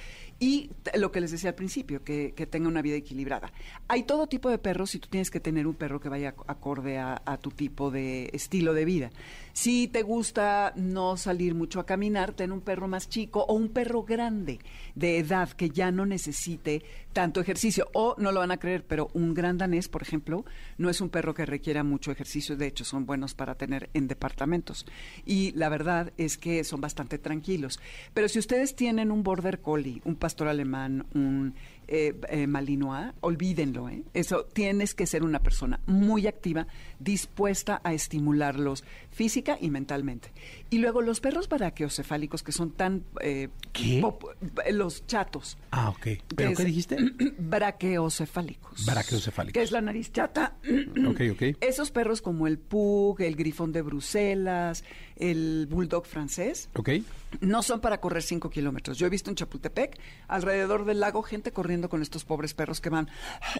y lo que les decía al principio, que, que tenga una vida equilibrada. Hay todo tipo de perros y tú tienes que tener un perro que vaya ac- acorde a, a tu tipo de estilo de vida. Si te gusta no salir mucho a caminar, ten un perro más chico o un perro grande de edad que ya no necesite tanto ejercicio. O no lo van a creer, pero un gran danés, por ejemplo, no es un perro que requiera mucho ejercicio. De hecho, son buenos para tener en departamentos. Y la verdad es que son bastante tranquilos. Pero si ustedes tienen un border collie, un pastor alemán, un eh, eh, malinois, olvídenlo. ¿eh? Eso tienes que ser una persona muy activa, dispuesta a estimularlos física y mentalmente. Y luego los perros braqueocefálicos que son tan eh, ¿Qué? pop- los chatos. Ah, ok. ¿Pero qué es- dijiste? Braqueocefálicos. Braqueocefálicos. Que es la nariz chata. ok, ok. Esos perros como el pug, el grifón de Bruselas, el bulldog francés, Ok. no son para correr 5 kilómetros. Yo he visto en Chapultepec, alrededor del lago, gente corriendo con estos pobres perros que van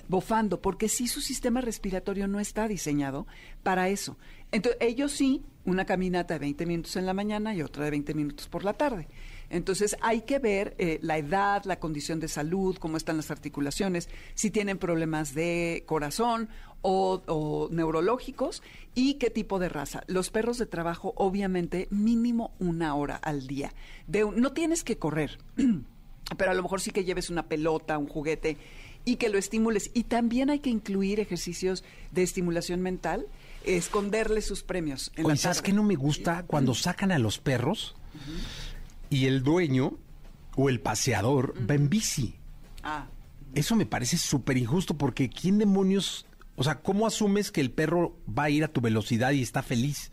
bofando, porque sí su sistema respiratorio no está diseñado para eso. Entonces, ellos sí, una caminata de 20 minutos en la mañana y otra de 20 minutos por la tarde. Entonces hay que ver eh, la edad, la condición de salud, cómo están las articulaciones, si tienen problemas de corazón o, neurológicos y qué tipo de raza. Los perros de trabajo, obviamente, mínimo una hora al día. De no tienes que correr, pero a lo mejor sí que lleves una pelota, un juguete y que lo estimules. Y también hay que incluir ejercicios de estimulación mental, esconderle sus premios. En Oye, la ¿sabes qué no me gusta? Cuando sacan a los perros y el dueño o el paseador va en bici. Ah, Eso me parece súper injusto porque ¿quién demonios, o sea, cómo asumes que el perro va a ir a tu velocidad y está feliz?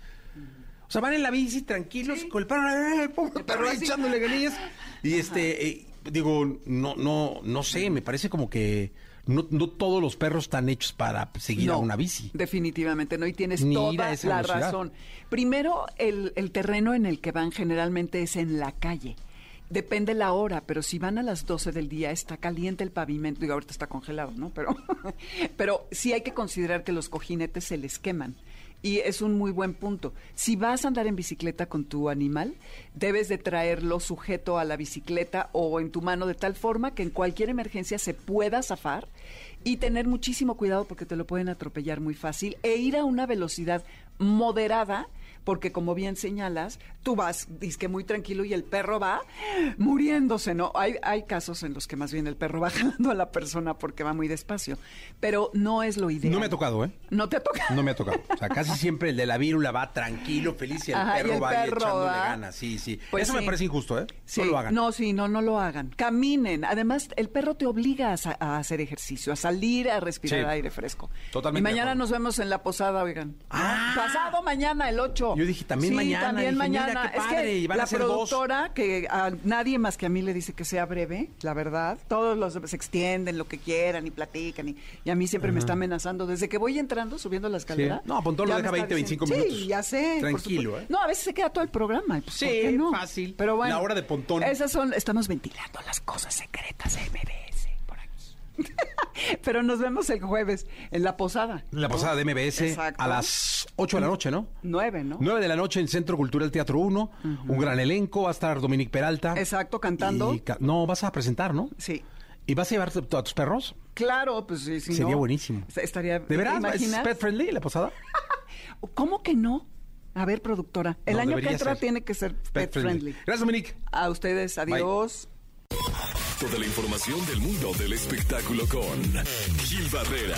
O sea, van en la bici tranquilos con el perro, ¡eh, el perro echándole ganillas. Y este, eh, digo, no, no, no sé, me parece como que no, no todos los perros están hechos para seguir a una bici. Definitivamente no, y tienes Ni toda la razón. Primero, el, el terreno en el que van generalmente es en la calle. Depende la hora, pero si van a las 12 del día está caliente el pavimento, digo, ahorita está congelado, ¿no? Pero, pero sí hay que considerar que los cojinetes se les queman. Y es un muy buen punto. Si vas a andar en bicicleta con tu animal, debes de traerlo sujeto a la bicicleta o en tu mano de tal forma que en cualquier emergencia se pueda zafar y tener muchísimo cuidado porque te lo pueden atropellar muy fácil e ir a una velocidad moderada porque como bien señalas, tú vas, disque muy tranquilo y el perro va muriéndose, ¿no? Hay, hay casos en los que más bien el perro va jalando a la persona porque va muy despacio, pero no es lo ideal. No me ha tocado, ¿eh? No te ha tocado. No me ha tocado. O sea, casi siempre el de la vírula va tranquilo, feliz y el Ajá, y perro el va perro echándole va. ganas. Sí, sí. Pues Eso me parece injusto, ¿eh? Sí, no lo hagan. No, sí, no, no lo hagan. Caminen. Además, el perro te obliga a, hacer ejercicio, a salir a respirar Sí. aire fresco. Totalmente Y mañana nos vemos en la posada, oigan. Ah. Pasado mañana, el 8. Yo dije, también Sí, mañana. también Dije, mira, mañana. qué es padre, que y van a la ser dos. productora, que a nadie más que a mí le dice que sea breve, la verdad. Todos los se extienden lo que quieran y platican. Y, y a mí siempre me está amenazando. Desde que voy entrando, subiendo la escalera. No, Pontón lo deja me está 20, 25 diciendo, minutos. Sí, ya sé. Tranquilo. ¿eh? No, a veces se queda todo el programa. pues, Sí, ¿por qué no? fácil. Pero bueno. La hora de Pontón. Esas son, estamos ventilando las cosas secretas aquí. Pero nos vemos el jueves en la posada. La ¿no? posada de MBS Exacto. a las 8 de la noche, ¿no? Nueve, ¿no? 9 de la noche en Centro Cultural Teatro 1. Un gran elenco. Va a estar Dominique Peralta. Exacto, cantando. Y no, vas a presentar, ¿no? Sí. ¿Y vas a llevar a tus perros? Claro, pues sí, si Sería no, buenísimo. est- Estaría. ¿De veras? ¿te ¿Es pet friendly la posada? ¿Cómo que no? A ver, productora. El No, año que entra ser. tiene que ser pet, friendly. Gracias, Dominique. A ustedes, adiós. Toda la información del mundo del espectáculo con Gil Barrera,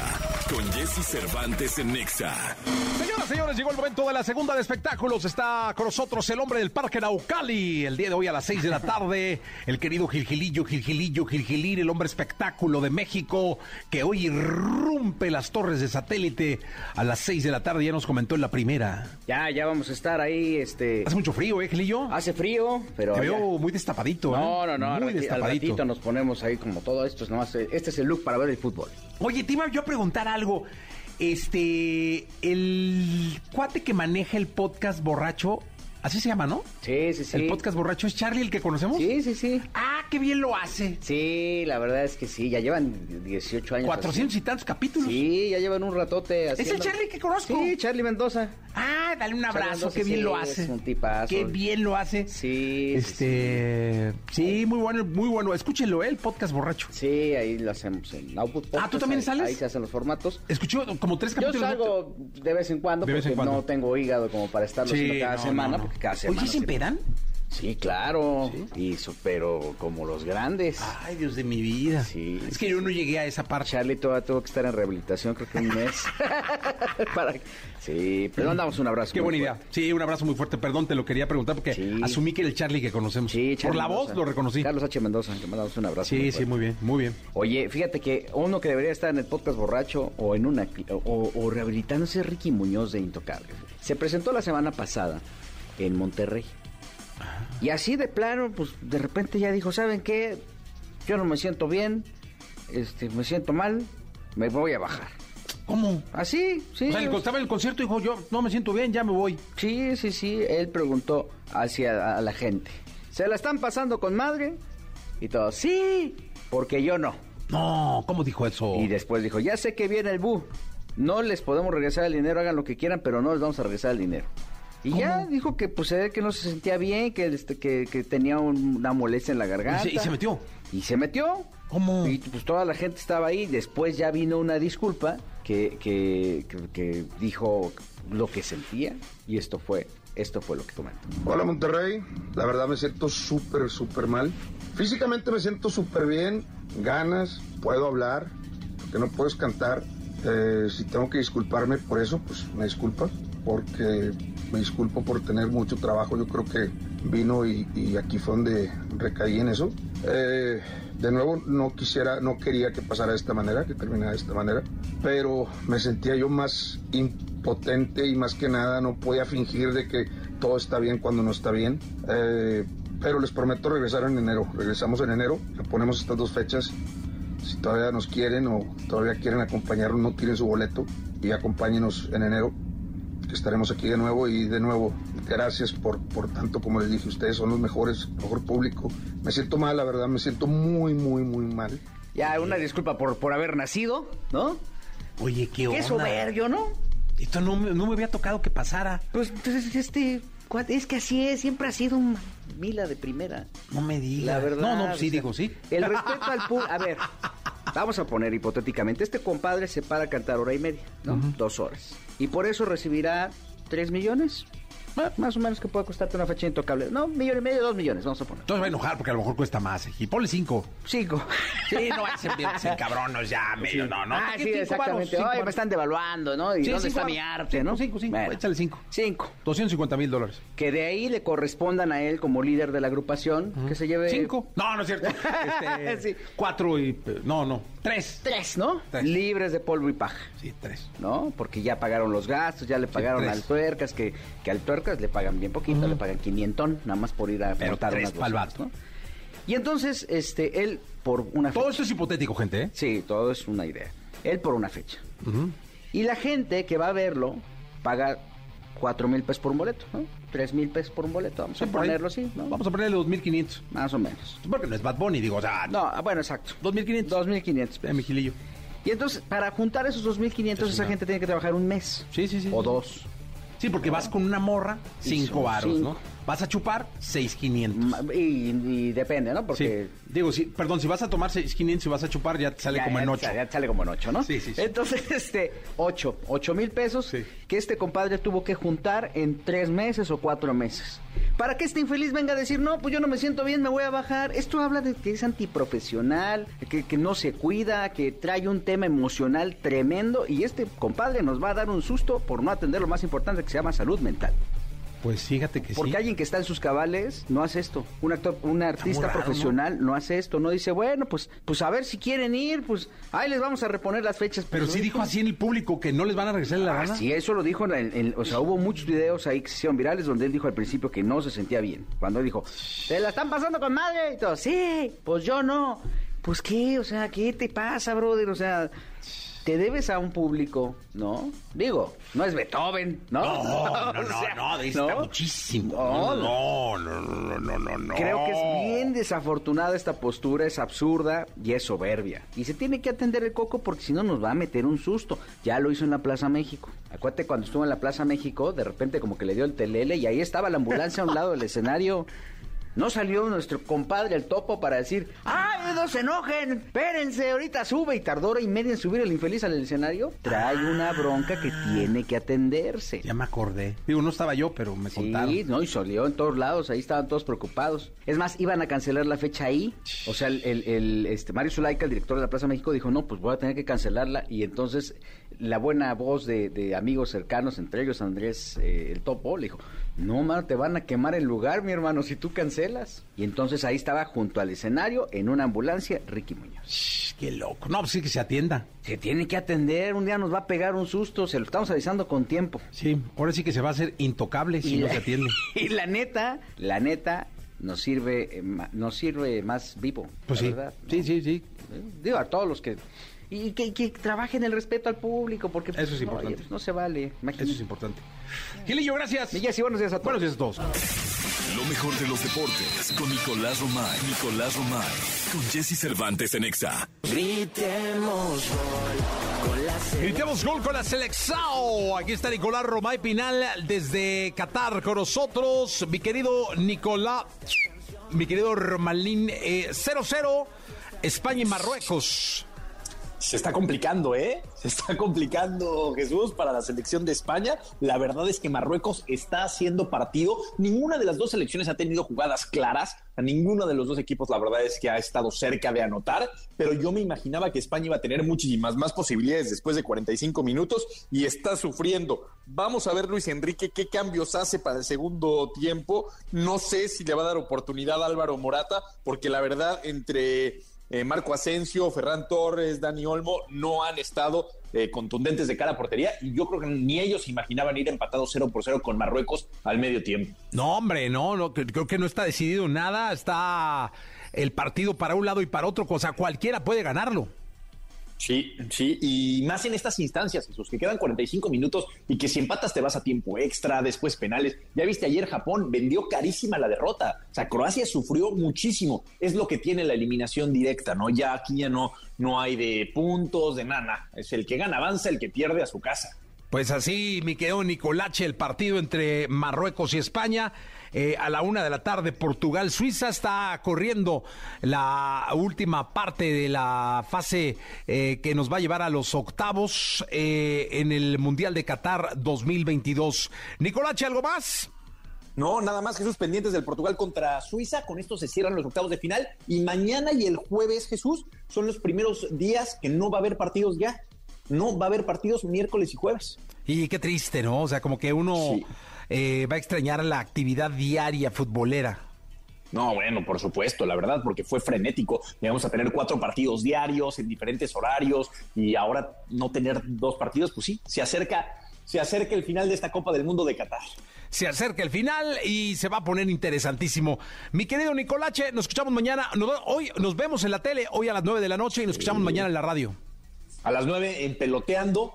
con Jesse Cervantes en Nexa. Señoras, señores, llegó el momento de la segunda de espectáculos. Está con nosotros el hombre del Parque Naucali. El día de hoy a las 6 de la tarde, el querido Gilgilillo, Gilgilillo, Gilgilir, el hombre espectáculo de México, que hoy irrumpe las torres de satélite a las 6 de la tarde. Ya nos comentó en la primera. Ya, ya vamos a estar ahí, este... Hace mucho frío, ¿eh, Gilillo? Hace frío, pero... Te ya- veo muy destapadito, ¿eh? No, no, no, Muy rati- al ratito nos ponemos ahí como todo esto, es nomás, eh, este es el look para ver el fútbol. Oye, te iba yo a preguntar algo. Este, el cuate que maneja el podcast borracho, así se llama, ¿no? Sí, sí, sí. El podcast borracho es Charlie, el que conocemos. Sí, sí, sí. Ah, qué bien lo hace. Sí, la verdad es que sí, ya llevan 18 años. 400 y tantos capítulos. Sí, ya llevan un ratote el haciendo... Charlie que conozco. Sí, Charlie Mendoza. Ah, dale un abrazo, Mendoza, qué bien sí, lo es hace. un tipazo. Qué bien lo hace. Sí, sí, Este, sí, muy bueno, muy bueno. Escúchenlo, ¿eh? el podcast borracho. Sí, ahí lo hacemos en Output Ah, ¿tú Podcast, también ahí- sales? Ahí se hacen los formatos. Escuchó como tres Yo capítulos. salgo de vez en cuando De vez en porque cuando. no tengo hígado como para estarlo Sí, haciendo cada no, semana, no, no. porque cada Oye, semana... ¿se empedan? Sí, claro. Y so- pero como los grandes. Ay, Dios de mi vida. Sí, Es que yo no llegué a esa parte. Charlie todavía tuvo que estar en rehabilitación, creo que un mes. Para... Sí, pero mandamos un abrazo. Qué muy buena idea. Sí, un abrazo muy fuerte. Perdón, te lo quería preguntar porque Sí. asumí que era el Charlie que conocemos. Sí, Por Charlie la voz lo reconocí. Carlos H. Mendoza, le mandamos un abrazo. Sí, muy sí, fuerte. muy bien, muy bien. Oye, fíjate que uno que debería estar en el podcast borracho o en una o, o rehabilitándose Ricky Muñoz de Intocable. Se presentó la semana pasada en Monterrey. Y así de plano, pues de repente ya dijo, ¿saben qué? Yo no me siento bien, este, me siento mal, me voy a bajar. ¿Cómo? Así, sí. O sea, el- estaba en el concierto y dijo, yo no me siento bien, ya me voy. Sí, sí, sí. Él preguntó hacia a la gente. ¿Se la están pasando con madre? Y todos, sí, porque yo no. No, ¿cómo dijo eso? Y después dijo, ya sé que viene el bu. No les podemos regresar el dinero, hagan lo que quieran, pero no les vamos a regresar el dinero. Y ya dijo que pues se ve que no se sentía bien, que, este, que, que tenía un- una molestia en la garganta. ¿Y se- y se metió? Y se metió. ¿Cómo? Y pues toda la gente estaba ahí. Después ya vino una disculpa que, que, que- que dijo lo que sentía. Y esto fue, esto fue lo que comentó. Hola Monterrey, la verdad me siento súper, súper mal. Físicamente me siento súper bien, ganas, puedo hablar, que no puedes cantar. Eh, si tengo que disculparme por eso, pues me disculpa, porque me disculpo por tener mucho trabajo. Yo creo que vino y, aquí fue donde recaí en eso. Eh, de nuevo, no quisiera, no quería que pasara de esta manera, que terminara de esta manera, pero me sentía yo más impotente y más que nada no podía fingir de que todo está bien cuando no está bien. Eh, pero les prometo regresar en enero. Regresamos en enero, le ponemos estas dos fechas. Si todavía nos quieren o todavía quieren acompañarnos, no tiren su boleto y acompáñenos en enero. Que Estaremos aquí de nuevo y de nuevo, gracias por, por tanto, como les dije, ustedes son los mejores, mejor público. Me siento mal, la verdad, me siento muy, muy, muy mal. Ya, una disculpa por, por haber nacido, ¿no? Oye, qué onda. Qué soberbio, ¿no? Esto no, me- no me había tocado que pasara. Pues entonces este cuate, es que así es, siempre ha sido un mila de primera. No me digas. La verdad. No, no, sí, o sea, digo, sí. El respeto al público. A ver, vamos a poner hipotéticamente: este compadre se para a cantar hora y media, ¿no? Dos horas. Y por eso recibirá tres millones. Más o menos que puede costarte una fecha intocable. No, millón y medio, dos millones, vamos a poner. Entonces va a enojar porque a lo mejor cuesta más. Y ponle cinco. Cinco. Sí, no va a ser cabrones ya, medio, no, no. ah, ¿Qué sí, exactamente. varos? Me están devaluando, ¿no? ¿Y Sí, dónde está mi arte, Cinco, no? cinco, cinco. Bueno, Échale cinco. Cinco. 250 mil dólares. Que de ahí le correspondan a él como líder de la agrupación, que se lleve... ¿Cinco? No, no es cierto. Este, Sí. Cuatro y... No, no. Tres. Tres, ¿no? Tres. Libres de polvo y paja. Sí, tres. ¿no? Porque ya pagaron los gastos, ya le pagaron al tuercas, que, que al tuercas le pagan bien poquito, le pagan 500 nada más por ir a Pero tres unas. ¿no? Y entonces, este, él por una Todo fecha. esto es hipotético, gente, ¿eh? Sí, todo es una idea. Él por una fecha. Y la gente que va a verlo paga cuatro mil pesos por un boleto, ¿no? Tres mil pesos por un boleto, vamos Sí, a por ahí. ponerlo así, ¿no? Vamos a ponerle 2.500. Más o menos. Porque no es Bad Bunny, digo, o sea... No, ah, bueno, exacto. 2.500. 2.500 Eh, mi Gilillo. Y entonces, para juntar esos 2.500, esa gente tiene que trabajar un mes. Sí, sí, sí. O dos. Sí, porque vas con una morra, cinco varos. ¿no? Vas a chupar, seis quinientos. Ma- Y, y depende, ¿no? Porque Sí. Digo, sí, perdón, si vas a tomar seis quinientos y vas a chupar, ya te sale Ya- como en ya- ocho. Ya, sale como en ocho, ¿no? Sí, sí, sí. Entonces, este, ocho, ocho mil pesos Sí. que este compadre tuvo que juntar en tres meses o cuatro meses. Para que este infeliz venga a decir, no, pues yo no me siento bien, me voy a bajar. Esto habla de que es antiprofesional, que, que no se cuida, que trae un tema emocional tremendo y este compadre nos va a dar un susto por no atender lo más importante que se llama salud mental. Pues fíjate que Porque sí. alguien que está en sus cabales no hace esto. Un actor, un artista profesional ¿no? hace esto. No dice, bueno, pues, pues a ver si quieren ir, pues ahí les vamos a reponer las fechas. Pero Pues, sí dijo así en el público que no les van a regresar la Ah, gana. sí, eso lo dijo, en, el- en- o sea, hubo muchos videos ahí que se hicieron virales donde él dijo al principio que no se sentía bien. Cuando él dijo, ¿se la están pasando con madre? Y todo, sí, pues yo no. Pues qué, o sea, ¿qué te pasa, brother? O sea, te debes a un público, ¿no? Digo, no es Beethoven, ¿no? No, no, O no, sea, no, dista ¿no? muchísimo. No, No, no, no, no, no, no. Creo que es bien desafortunada esta postura, es absurda y es soberbia. Y se tiene que atender el coco porque si no nos va a meter un susto. Ya lo hizo en la Plaza México. Acuérdate cuando estuvo en la Plaza México, de repente como que le dio el telele y ahí estaba la ambulancia a un lado del escenario. No salió nuestro compadre el topo para decir, ¡ay, no se enojen! ¡Espérense! Ahorita sube y tardó hora y media en subir el infeliz al escenario. Trae una bronca que tiene que atenderse. Ya me acordé. Digo, no estaba yo, pero me Sí, contaron. no, y salió en todos lados, ahí estaban todos preocupados. Es más, iban a cancelar la fecha ahí. O sea, el, el- el, este, Mario Zulaika, el director de la Plaza México, dijo, no, pues voy a tener que cancelarla. Y entonces la buena voz de, de amigos cercanos, entre ellos Andrés eh, el Topo, le dijo, no, mano, te van a quemar el lugar, mi hermano, si tú cancelas. Y entonces ahí estaba junto al escenario, en una ambulancia, Ricky Muñoz. Shh, Qué loco. No, pues sí que se atienda. Se tiene que atender, un día nos va a pegar un susto, se lo estamos avisando con tiempo. Sí, ahora sí que se va a hacer intocable si no la, se atiende. y la neta, la neta, nos sirve, eh, nos sirve más vivo. Pues la sí. verdad, ¿no? Sí, sí, sí. Eh, Digo, a todos los que... Y que, que trabajen el respeto al público, porque... Eso es no, importante. oye, no se vale. Eso Imagínate. es importante. Gilillo, gracias. Miguel, sí, buenos días a todos. Buenos días a todos. Lo mejor de los deportes con Nicolás Romay. Nicolás Romay. Con Jesse Cervantes en Exa. Gritemos gol con la selección. Aquí está Nicolás Romay Pinal desde Qatar con nosotros. Mi querido Nicolás, mi querido Romalín, eh, 0-0, España y Marruecos. Se está complicando, ¿eh? Se está complicando, Jesús, para la selección de España. La verdad es que Marruecos está haciendo partido. Ninguna de las dos selecciones ha tenido jugadas claras. A ninguno de los dos equipos, la verdad es que ha estado cerca de anotar. Pero yo me imaginaba que España iba a tener muchísimas más posibilidades después de 45 minutos y está sufriendo. Vamos a ver, Luis Enrique, qué cambios hace para el segundo tiempo. No sé si le va a dar oportunidad a Álvaro Morata, porque la verdad, entre eh, Marco Asensio, Ferran Torres, Dani Olmo no han estado eh, contundentes de cara a portería y yo creo que ni ellos imaginaban ir empatados 0 por 0 con Marruecos al medio tiempo. No, hombre, no, no, creo que no está decidido nada. Está el partido para un lado y para otro, o sea, cualquiera puede ganarlo. Sí, sí, y más en estas instancias, Jesús, que quedan 45 minutos y que si empatas te vas a tiempo extra, después penales. Ya viste ayer Japón vendió carísima la derrota. O sea, Croacia sufrió muchísimo. Es lo que tiene la eliminación directa, ¿no? Ya aquí ya no, no hay de puntos, de nada. Es el que gana avanza, el que pierde a su casa. Pues así, mi querido Nicolache, el partido entre Marruecos y España. Eh, a la una de la tarde, Portugal-Suiza está corriendo la última parte de la fase eh, que nos va a llevar a los octavos eh, en el Mundial de Qatar 2022. Nicolache, ¿algo más? No, nada más Jesús pendientes del Portugal contra Suiza. Con esto se cierran los octavos de final. Y mañana y el jueves, Jesús, son los primeros días que no va a haber partidos ya. No va a haber partidos miércoles y jueves. Y qué triste, ¿no? O sea, como que uno Sí. Eh, va a extrañar la actividad diaria futbolera. No, bueno, por supuesto, la verdad, porque fue frenético. Llegamos a tener cuatro partidos diarios en diferentes horarios y ahora no tener dos partidos, pues sí, se acerca, se acerca el final de esta Copa del Mundo de Qatar. Se acerca el final y se va a poner interesantísimo. Mi querido Nicolache, nos escuchamos mañana. Nos- hoy nos vemos en la tele, hoy a las 9 de la noche y nos escuchamos mañana en la radio. A las nueve en peloteando.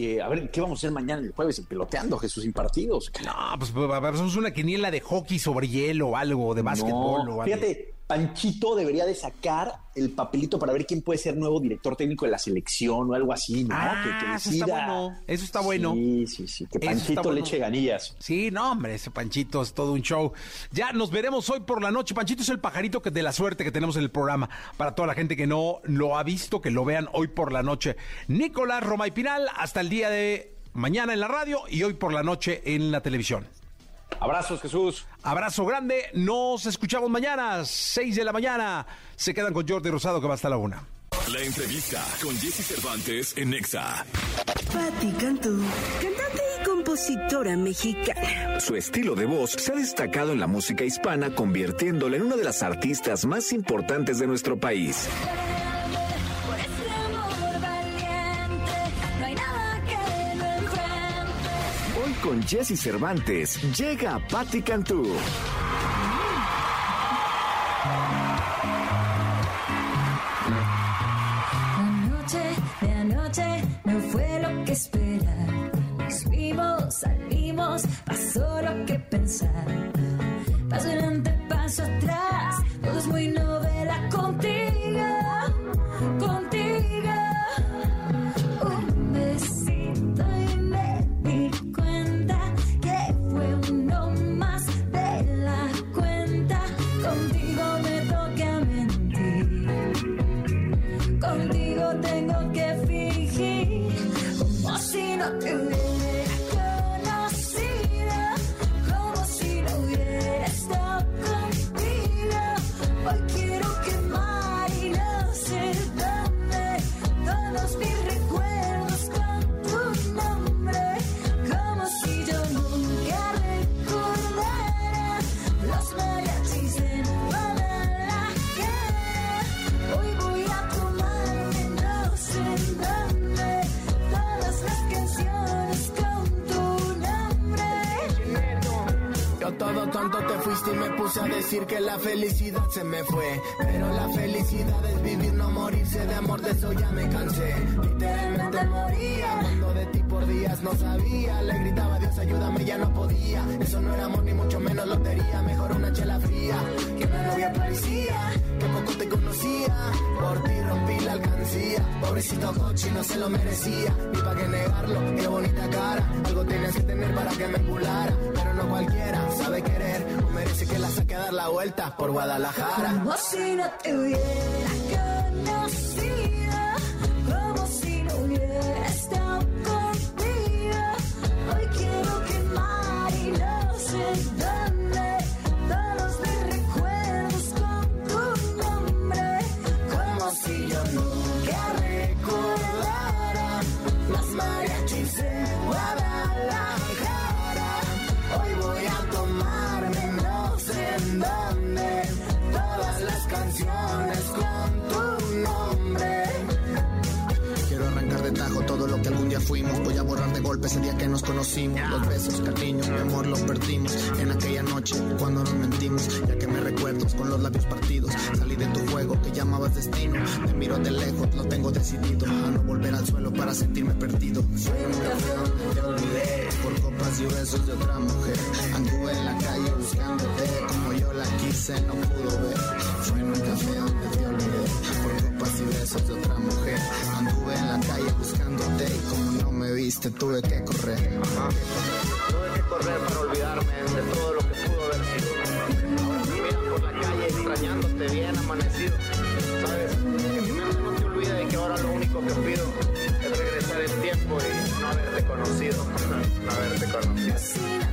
Y a ver, ¿qué vamos a hacer mañana el jueves peloteando, Jesús, sin partidos? No, pues pues, hacemos una quiniela de hockey sobre hielo o algo, de básquetbol No, o algo. fíjate, Panchito debería de sacar el papelito para ver quién puede ser nuevo director técnico de la selección o algo así, ¿no? Ah, que, que eso está bueno, eso está bueno. Sí, sí, sí, que Panchito bueno. le eche ganillas. Sí, no, hombre, ese Panchito es todo un show. Ya nos veremos hoy por la noche. Panchito es el pajarito que de la suerte que tenemos en el programa. Para toda la gente que no lo ha visto, que lo vean hoy por la noche. Nicolás Roma y Pinal, hasta el día de mañana en la radio y hoy por la noche en la televisión. Abrazos, Jesús. Abrazo grande, nos escuchamos mañana, 6 de la mañana. Se quedan con Jordi Rosado que va hasta la una. La entrevista con Jesse Cervantes en Nexa. Patti Cantú, cantante y compositora mexicana. Su estilo de voz se ha destacado en la música hispana, convirtiéndola en una de las artistas más importantes de nuestro país. Con Jesse Cervantes llega Patti Cantú. La noche de anoche no fue lo que esperaba. Nos vimos, salimos, pasó lo que pensar. Paso adelante, paso atrás, todo es muy novela contigo, contigo. A decir que la felicidad se me fue. Pero la felicidad es vivir, no morirse de amor, de eso ya me cansé. Literalmente moría. Cuando de ti por días no sabía. Le gritaba Dios ayúdame, ya no podía. Eso no era amor ni mucho menos lotería. Mejor una chela fría que una novia policía. Que poco te conocía. Por ti rompí la alcancía. Pobrecito coche no se lo merecía. Ni para qué negarlo, qué bonita cara. Algo tenías que tener para que me empulara. Pero no cualquiera sabe querer. Merece que la saque a dar la vuelta por Guadalajara. Voy a borrar de golpe ese día que nos conocimos. Los besos, cariño, mi amor los perdimos. En aquella noche cuando nos mentimos. Ya que me recuerdas con los labios partidos. Salí de tu juego que llamabas destino. Te miro de lejos, lo tengo decidido. A no volver al suelo para sentirme perdido. Fue un donde te olvidé. Por copas y besos de otra mujer. Anduve en la calle buscándote. Como yo la quise, no pudo ver. Fue en un café donde te olvidé. Por copas y besos de otra mujer. Anduve en la calle buscándote viste tuve que correr. Tuve que correr para olvidarme de todo lo que pudo haber sido. Ahora por la calle extrañándote bien amanecido. Sabes, que mi mente no te olvide de que ahora lo único que pido es regresar el tiempo y no haberte conocido. No haberte conocido.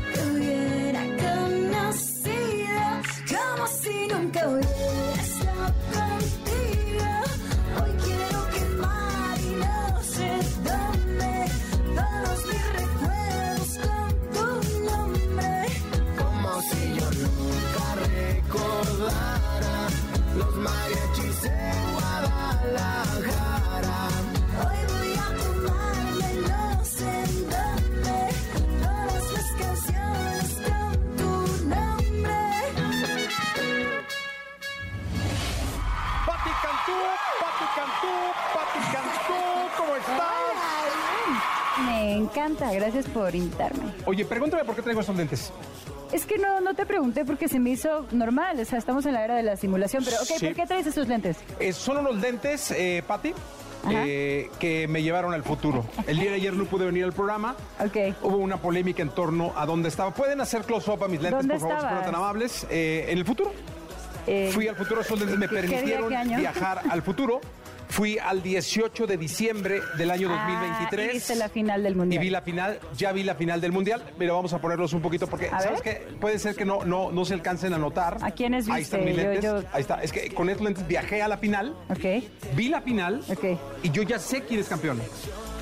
Encanta, gracias por invitarme. Oye, pregúntame por qué traigo estos lentes. Es que no, no te pregunté porque se me hizo normal. O sea, estamos en la era de la simulación. Pero, ok, Sí. ¿por qué traes esos lentes? Eh, son unos lentes, eh, Patti, Ajá. eh, que me llevaron al futuro. El día de ayer no pude venir al programa. Ok. Hubo una polémica en torno a dónde estaba. ¿Pueden hacer close-up a mis lentes, ¿Dónde por favor, si estabas? tan amables? Eh, en el futuro. Eh, Fui al futuro, esos lentes me ¿qué- qué día, permitieron año? viajar al futuro. Fui al 18 de diciembre del año Ah, 2023. y viste la final del Y mundial. vi la final, ya vi la final del mundial, pero vamos a ponerlos un poquito porque, A ¿sabes ver. qué? Puede ser que no, no, no se alcancen a notar. ¿A quiénes Ahí están mis viste? Yo- lentes. yo- Ahí está. Es que con estos lentes viajé a la final, Ok. vi la final Ok. y yo ya sé quién es campeón.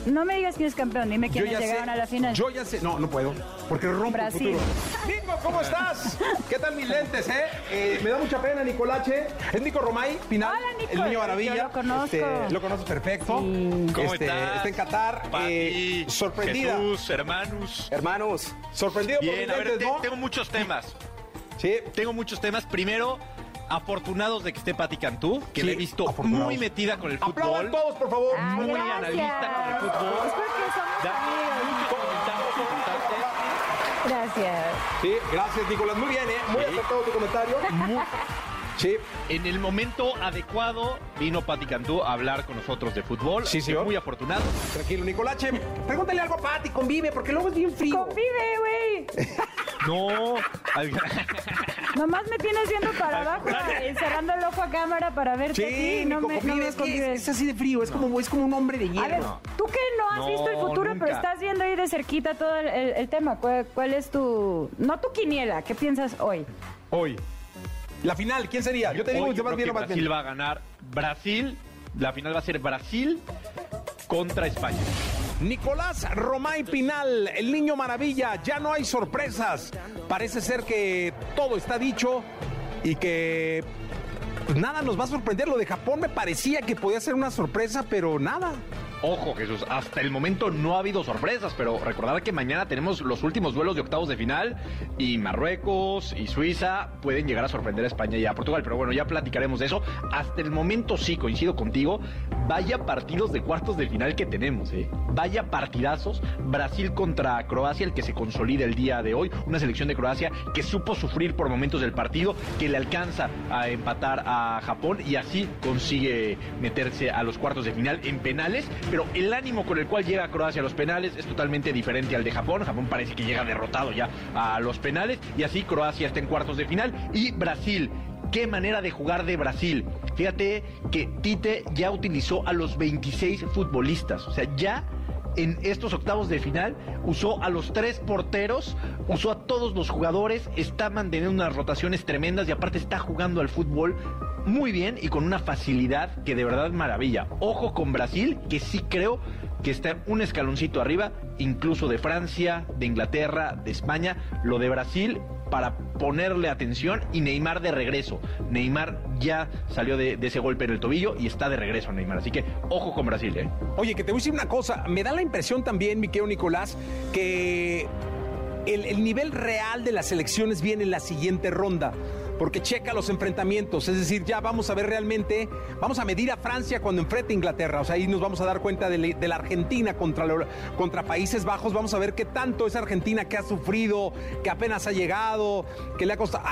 No me digas quién es campeón, dime Yo quiénes llegaron sé, a la final. Yo ya sé, no, no puedo, porque rompo Brasil. el futuro. Nico, ¿cómo estás? ¿Qué tal mis lentes, eh? Eh, me da mucha pena, Nicolache. Es Nico Romay, final, Hola, Nico. el niño Yo maravilla. lo conozco. Este, lo conoces perfecto. Sí. ¿Cómo Este, estás? Está en Qatar. Pati, eh, sorprendida. Jesús, hermanos. Hermanos. Sorprendido por Bien, mis a ver, lentes, te- ¿no? tengo muchos temas. Sí. Tengo muchos temas. Primero, afortunados de que esté Pati Cantú, que Sí, la he visto muy metida con el Aplaudan fútbol. todos, por favor. Ay, muy gracias. analista con el fútbol. Es porque somos Da. Gracias. Sí, gracias, Nicolás. Muy bien, ¿eh? Muy Sí. acertado tu comentario. Sí. En el momento adecuado vino Pati Cantú a hablar con nosotros de fútbol. Sí, señor. Muy afortunado. Tranquilo, Nicolache. Pregúntale algo a Pati, convive, porque luego es bien frío. Convive, güey. No. Nomás me tienes viendo para abajo, eh, cerrando el ojo a cámara para verte. Sí, No me, no me es, que convives. es así de frío, es como, es como un hombre de A ver, hierro. tú que no has No, visto el futuro, nunca. pero estás viendo ahí de cerquita todo el, el- el tema. ¿Cuál, cuál es tu... No tu quiniela, ¿qué piensas hoy? Hoy. La final, ¿quién sería? Yo te digo yo creo bien vas Brasil bien. va a ganar. Brasil, la final va a ser Brasil contra España. Nicolás Romay Pinal, el niño maravilla, ya no hay sorpresas. Parece ser que todo está dicho y que pues, nada nos va a sorprender. Lo de Japón me parecía que podía ser una sorpresa, pero nada. Ojo, Jesús, hasta el momento no ha habido sorpresas, pero recordad que mañana tenemos los últimos duelos de octavos de final y Marruecos y Suiza pueden llegar a sorprender a España y a Portugal. Pero bueno, ya platicaremos de eso. Hasta el momento sí, coincido contigo. Vaya partidos de cuartos de final que tenemos, ¿eh? Vaya partidazos. Brasil contra Croacia, el que se consolida el día de hoy. Una selección de Croacia que supo sufrir por momentos del partido, que le alcanza a empatar a Japón y así consigue meterse a los cuartos de final en penales. Pero el ánimo con el cual llega Croacia a los penales es totalmente diferente al de Japón. Japón parece que llega derrotado ya a los penales y así Croacia está en cuartos de final y Brasil. Qué manera de jugar de Brasil. Fíjate que Tite ya utilizó a los 26 futbolistas. O sea, ya en estos octavos de final usó a los tres porteros, usó a todos los jugadores, está manteniendo unas rotaciones tremendas y aparte está jugando al fútbol muy bien y con una facilidad que de verdad maravilla. Ojo con Brasil, que sí creo que está un escaloncito arriba, incluso de Francia, de Inglaterra, de España, lo de Brasil para ponerle atención y Neymar de regreso. Neymar ya salió de, ese golpe en el tobillo y está de regreso Neymar. Así que ojo con Brasil, ¿eh? Oye, que te voy a decir una cosa. Me da la impresión también, mi Nicolás, que el, el nivel real de las elecciones viene en la siguiente ronda. Porque checa los enfrentamientos, es decir, ya vamos a ver realmente, vamos a medir a Francia cuando enfrente a Inglaterra, o sea, ahí nos vamos a dar cuenta de, la- Argentina contra, contra Países Bajos, vamos a ver qué tanto es Argentina que ha sufrido, que apenas ha llegado, que le ha costado.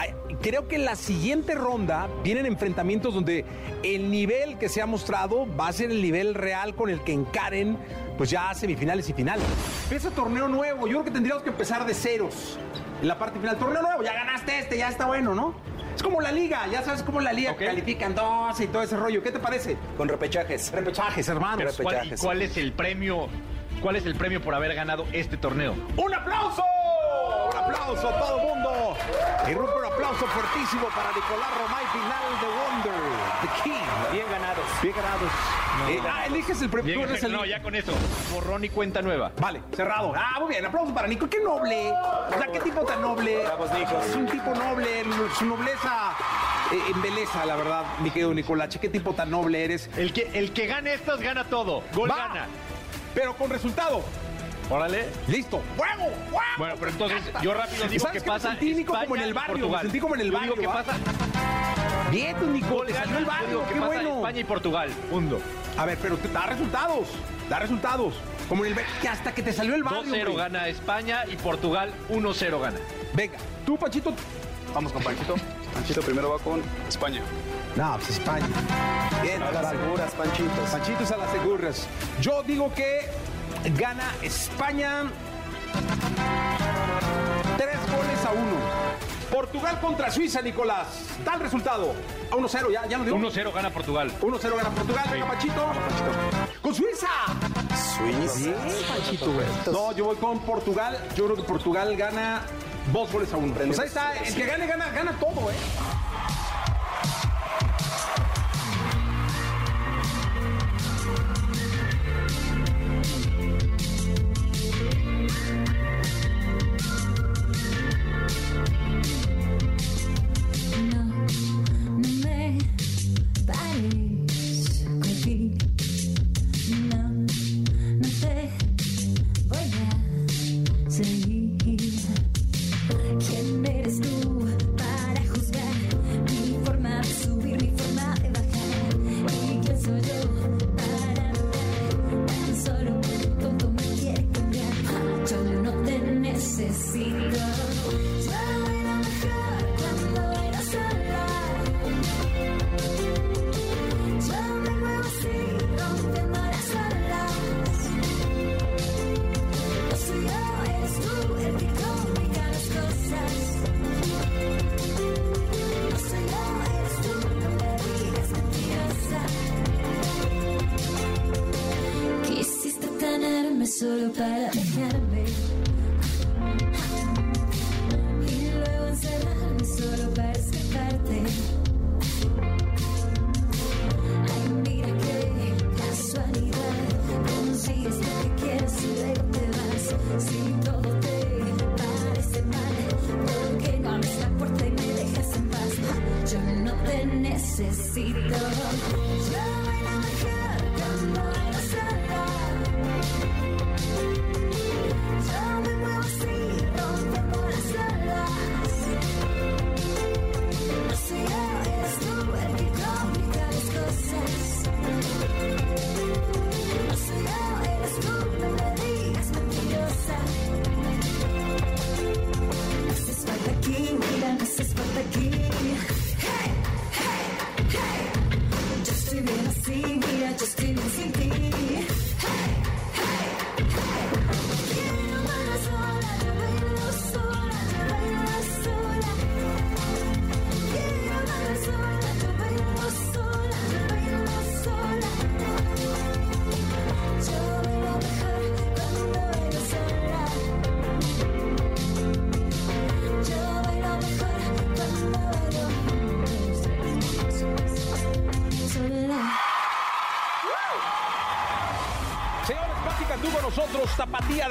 Creo que en la siguiente ronda vienen enfrentamientos donde el nivel que se ha mostrado va a ser el nivel real con el que encaren pues ya semifinales y finales. Empieza torneo nuevo, yo creo que tendríamos que empezar de ceros en la parte final. Torneo nuevo, ya ganaste este, ya está bueno, ¿no? Es como la liga, ya sabes cómo la liga que califican dos y todo ese rollo. ¿Qué te parece? Con repechajes. Repechajes, hermanos. ¿Cuál, cuál es el premio? ¿Cuál es el premio por haber ganado este torneo? ¡Un aplauso! ¡Un aplauso a todo el mundo! Y rompe un aplauso fuertísimo para Nicolás Romay, final de Wonder, The King. Bien ganados. Bien ganados. Eh, ah, eliges el premio. Bien, el- no, ya con eso. Borrón y cuenta nueva. Vale, cerrado. Ah, muy bien. Aplauso para Nico. ¡Qué noble! O sea, qué tipo tan noble. Bravos, Nico. Es un tipo noble. Su nobleza eh, embeleza, la verdad, mi querido Nicolache. ¿Qué tipo tan noble eres? El que, el que gane estas gana todo. Gol Va. gana. Pero con resultado. Órale. Listo. ¡Huevo! ¡Huevo! Bueno, pero entonces yo rápido digo ¿Sabes que qué me pasa sentí, Nico, como en el barrio, me sentí como en el Yo digo barrio, que pasa Bien, tú, Nico. Gol Te gana. salió el barrio. ¡Qué pasa bueno! España y Portugal. Mundo. A ver, pero te- da resultados. Da resultados. Como en el... que hasta que te salió el barrio. 2-0 güey. gana España y Portugal 1-0 gana. Venga, tú, Panchito. Vamos con Panchito. Panchito primero va con España. No, pues España. Bien, A las seguras, Panchitos. Panchitos a las seguras. Yo digo que gana España tres goles a uno. Portugal contra Suiza, Nicolás. Tal resultado. A 1-0, ya, ya lo digo. 1-0 gana Portugal. 1-0 gana Portugal, venga Panchito. Con Suiza. Suiza. Güey. No, yo voy con Portugal. Yo creo que Portugal gana dos goles a uno. Pues ahí está, el que gane, gana, gana todo, ¿eh?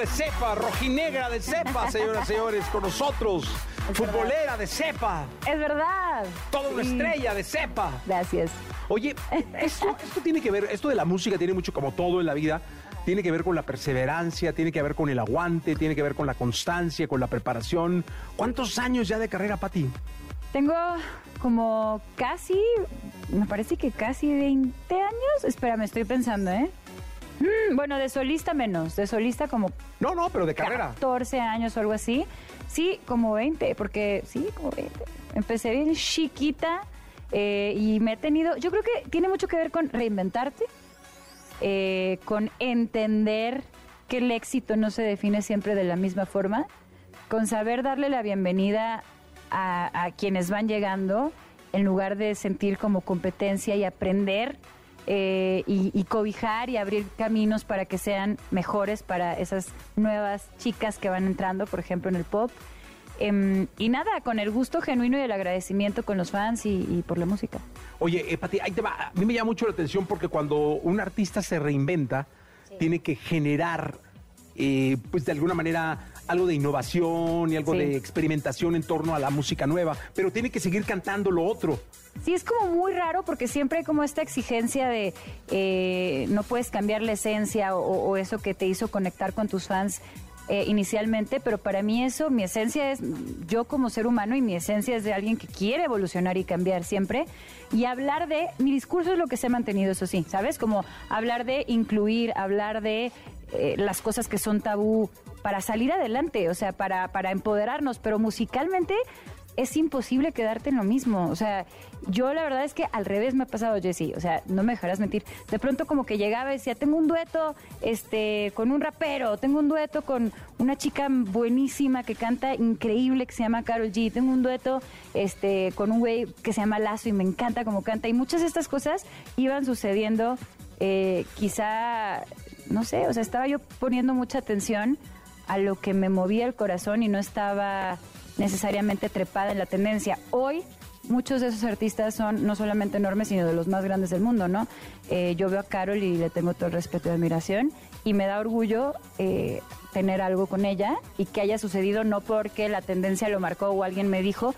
De cepa, rojinegra de cepa, señoras y señores, con nosotros, futbolera de cepa, Es verdad. toda una Sí. estrella de cepa. Gracias. Oye, esto, esto tiene que ver, esto de la música tiene mucho como todo en la vida, tiene que ver con la perseverancia, tiene que ver con el aguante, tiene que ver con la constancia, con la preparación. ¿Cuántos años ya de carrera, Pati? Tengo como casi, me parece que casi 20 años. Espera, me estoy pensando, ¿eh? Bueno, de solista menos, de solista como No, no, pero de carrera. 14 años o algo así. Sí, como 20, porque sí, como 20. Empecé bien chiquita eh, y me he tenido, yo creo que tiene mucho que ver con reinventarte, eh, con entender que el éxito no se define siempre de la misma forma, con saber darle la bienvenida a, a quienes van llegando en lugar de sentir como competencia y aprender eh, y, y cobijar y abrir caminos para que sean mejores para esas nuevas chicas que van entrando, por ejemplo, en el pop. Em, y nada, con el gusto genuino y el agradecimiento con los fans y, y por la música. Oye, eh, Pati, ahí te va. A mí me llama mucho la atención porque cuando un artista se reinventa, tiene que generar, eh, pues de alguna manera, algo de innovación y algo Sí. de experimentación en torno a la música nueva, pero tiene que seguir cantando lo otro. Sí, es como muy raro porque siempre hay como esta exigencia de eh, no puedes cambiar la esencia o, o eso que te hizo conectar con tus fans eh, inicialmente, pero para mí eso, mi esencia es yo como ser humano y mi esencia es de alguien que quiere evolucionar y cambiar siempre. Y hablar de, mi discurso es lo que se ha mantenido, eso sí, ¿sabes? Como hablar de incluir, hablar de eh, las cosas que son tabú para salir adelante, o sea, para, para empoderarnos, pero musicalmente es imposible quedarte en lo mismo. O sea, yo la verdad es que al revés me ha pasado, Jessy. O sea, no me dejarás mentir. De pronto como que llegaba y decía, tengo un dueto este, con un rapero, tengo un dueto con una chica buenísima que canta increíble que se llama Carol G, tengo un dueto este, con un güey que se llama Lazo y me encanta como canta. Y muchas de estas cosas iban sucediendo eh, quizá, no sé, o sea, estaba yo poniendo mucha atención a lo que me movía el corazón y no estaba necesariamente trepada en la tendencia. Hoy muchos de esos artistas son no solamente enormes, sino de los más grandes del mundo, ¿no? Eh, yo veo a Carol y le tengo todo el respeto y admiración y me da orgullo eh, tener algo con ella y que haya sucedido no porque la tendencia lo marcó o alguien me dijo,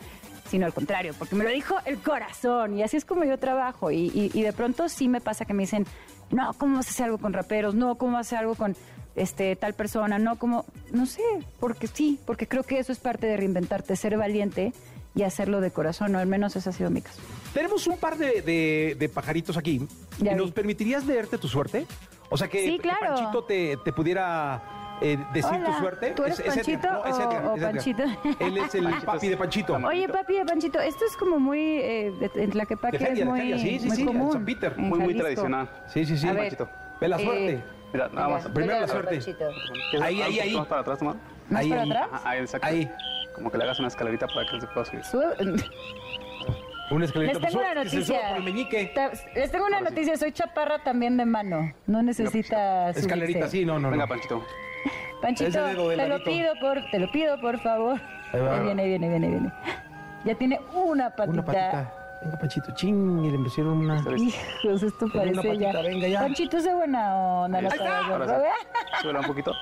sino al contrario, porque me lo dijo el corazón y así es como yo trabajo y, de pronto sí me pasa que me dicen, no, ¿cómo vas a hacer algo con raperos? No, ¿cómo vas a hacer algo con este tal persona? No, como, no sé, porque sí, porque creo que eso es parte de reinventarte, ser valiente y hacerlo de corazón, o al menos esa ha sido mi caso. Tenemos un par de, de- de pajaritos aquí. Ya ¿Y vi. ¿Nos permitirías leerte tu suerte? O sea, que, Sí, que claro. Panchito te, te pudiera eh, decir Hola, tu suerte. ¿tú eres Es- es Panchito Edgar, no, es o- Edgar, o es Edgar. Panchito? Él es el papi de Panchito. Oye, papi de Panchito, esto es como muy, eh, de- en Tlaquepaque De feria, es de muy, feria, sí, sí, muy sí, común. San Peter. en Muy, muy tradicional. Sí, sí, sí. A Panchito. Ve la eh, suerte. Mira, nada más. Primero la suerte. Panchito. ¿Quieres Ahí, ahí, ahí. Más para atrás. ¿Más Ahí, para ahí. atrás? Ajá, ahí, exacto. Ahí. Como que le hagas una escalerita para que él se pueda subir. Sube- Una escalerita. Les tengo Pues, una que noticia. Les tengo una noticia, soy chaparra también de mano. No necesita. Escalerita, sí, no, no, Venga, no. Panchito. Panchito, Ese te lo pido por, te lo pido por favor. Ahí va. Ahí viene, ahí viene, ahí viene, viene. Ya tiene una patita. Una patita. Venga, Panchito, ching, y le pusieron una. Hijos, esto parece ya. venga, ya. Panchito es de buena onda, no Ahí está. Ahora sí. Súbela un poquito.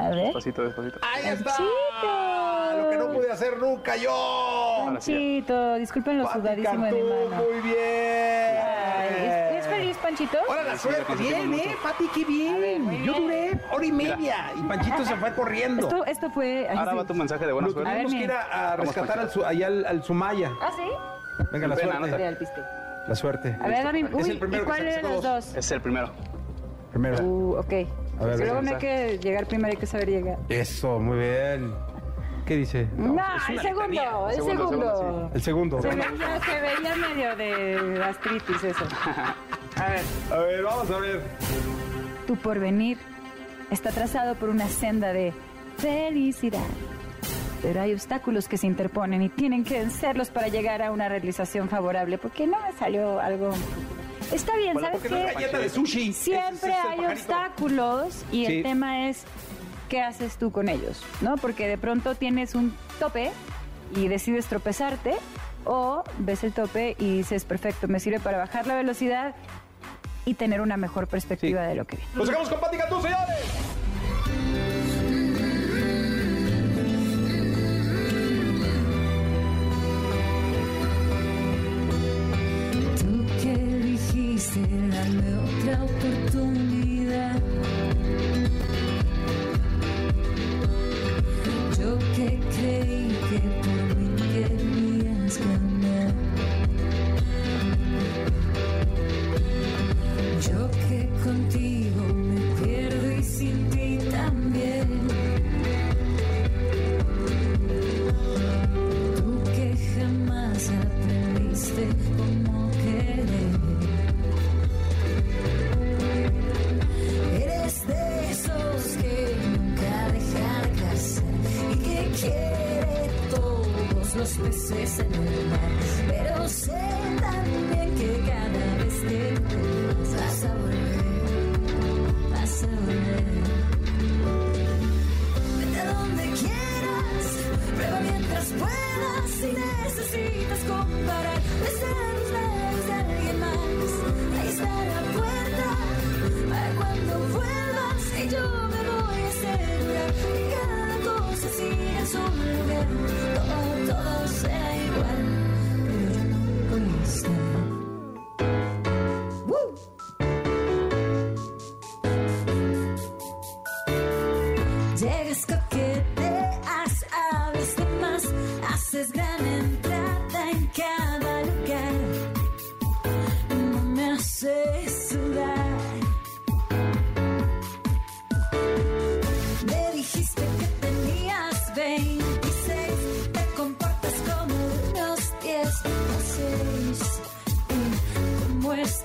A ver. Despacito, despacito. ¡Ahí está! Panchito. Lo que no pude hacer nunca yo. Panchito, disculpen lo sudadísimo de mi mano. muy bien. Ay, ¿es, es feliz, Panchito? Ahora la suerte. Bien, eh, Pati, qué bien. Yo duré hora y media y Panchito se fue corriendo. Esto, esto fue... Ahora sí. va tu mensaje de buena Lo suerte. tuvimos A que ir a, rescatar al, allá al, al Sumaya. ¿Ah, sí? Venga, la suerte. piste. La suerte. A ver, dame... Es Uy, el primero ¿y cuál sacó los dos. dos? Es el primero. Primero. Uh, ok. A ver, Luego venga. no hay que llegar primero, hay que saber llegar. Eso, muy bien. ¿Qué dice? No, el segundo, el Segundo, segundo. segundo, El segundo. Se veía, se veía medio de gastritis eso. A ver. A ver, vamos a ver. Tu porvenir está trazado por una senda de felicidad. Pero hay obstáculos que se interponen y tienen que vencerlos para llegar a una realización favorable. Porque no me salió algo. Está bien, Bueno, ¿sabes porque no es qué? galleta de sushi. Siempre es hay obstáculos y Sí. el tema es qué haces tú con ellos, ¿no? Porque de pronto tienes un tope y decides tropezarte o ves el tope y dices, perfecto, me sirve para bajar la velocidad y tener una mejor perspectiva de lo que viene. Nos sacamos con Pati Cantú, señores. Dijiste darme Llegas coqueteas, hablas de más, haces gran entrada en cada lugar. No me haces sudar. Me dijiste que tenías 26, te comportas como unos 10 o 6. ¿Cómo es?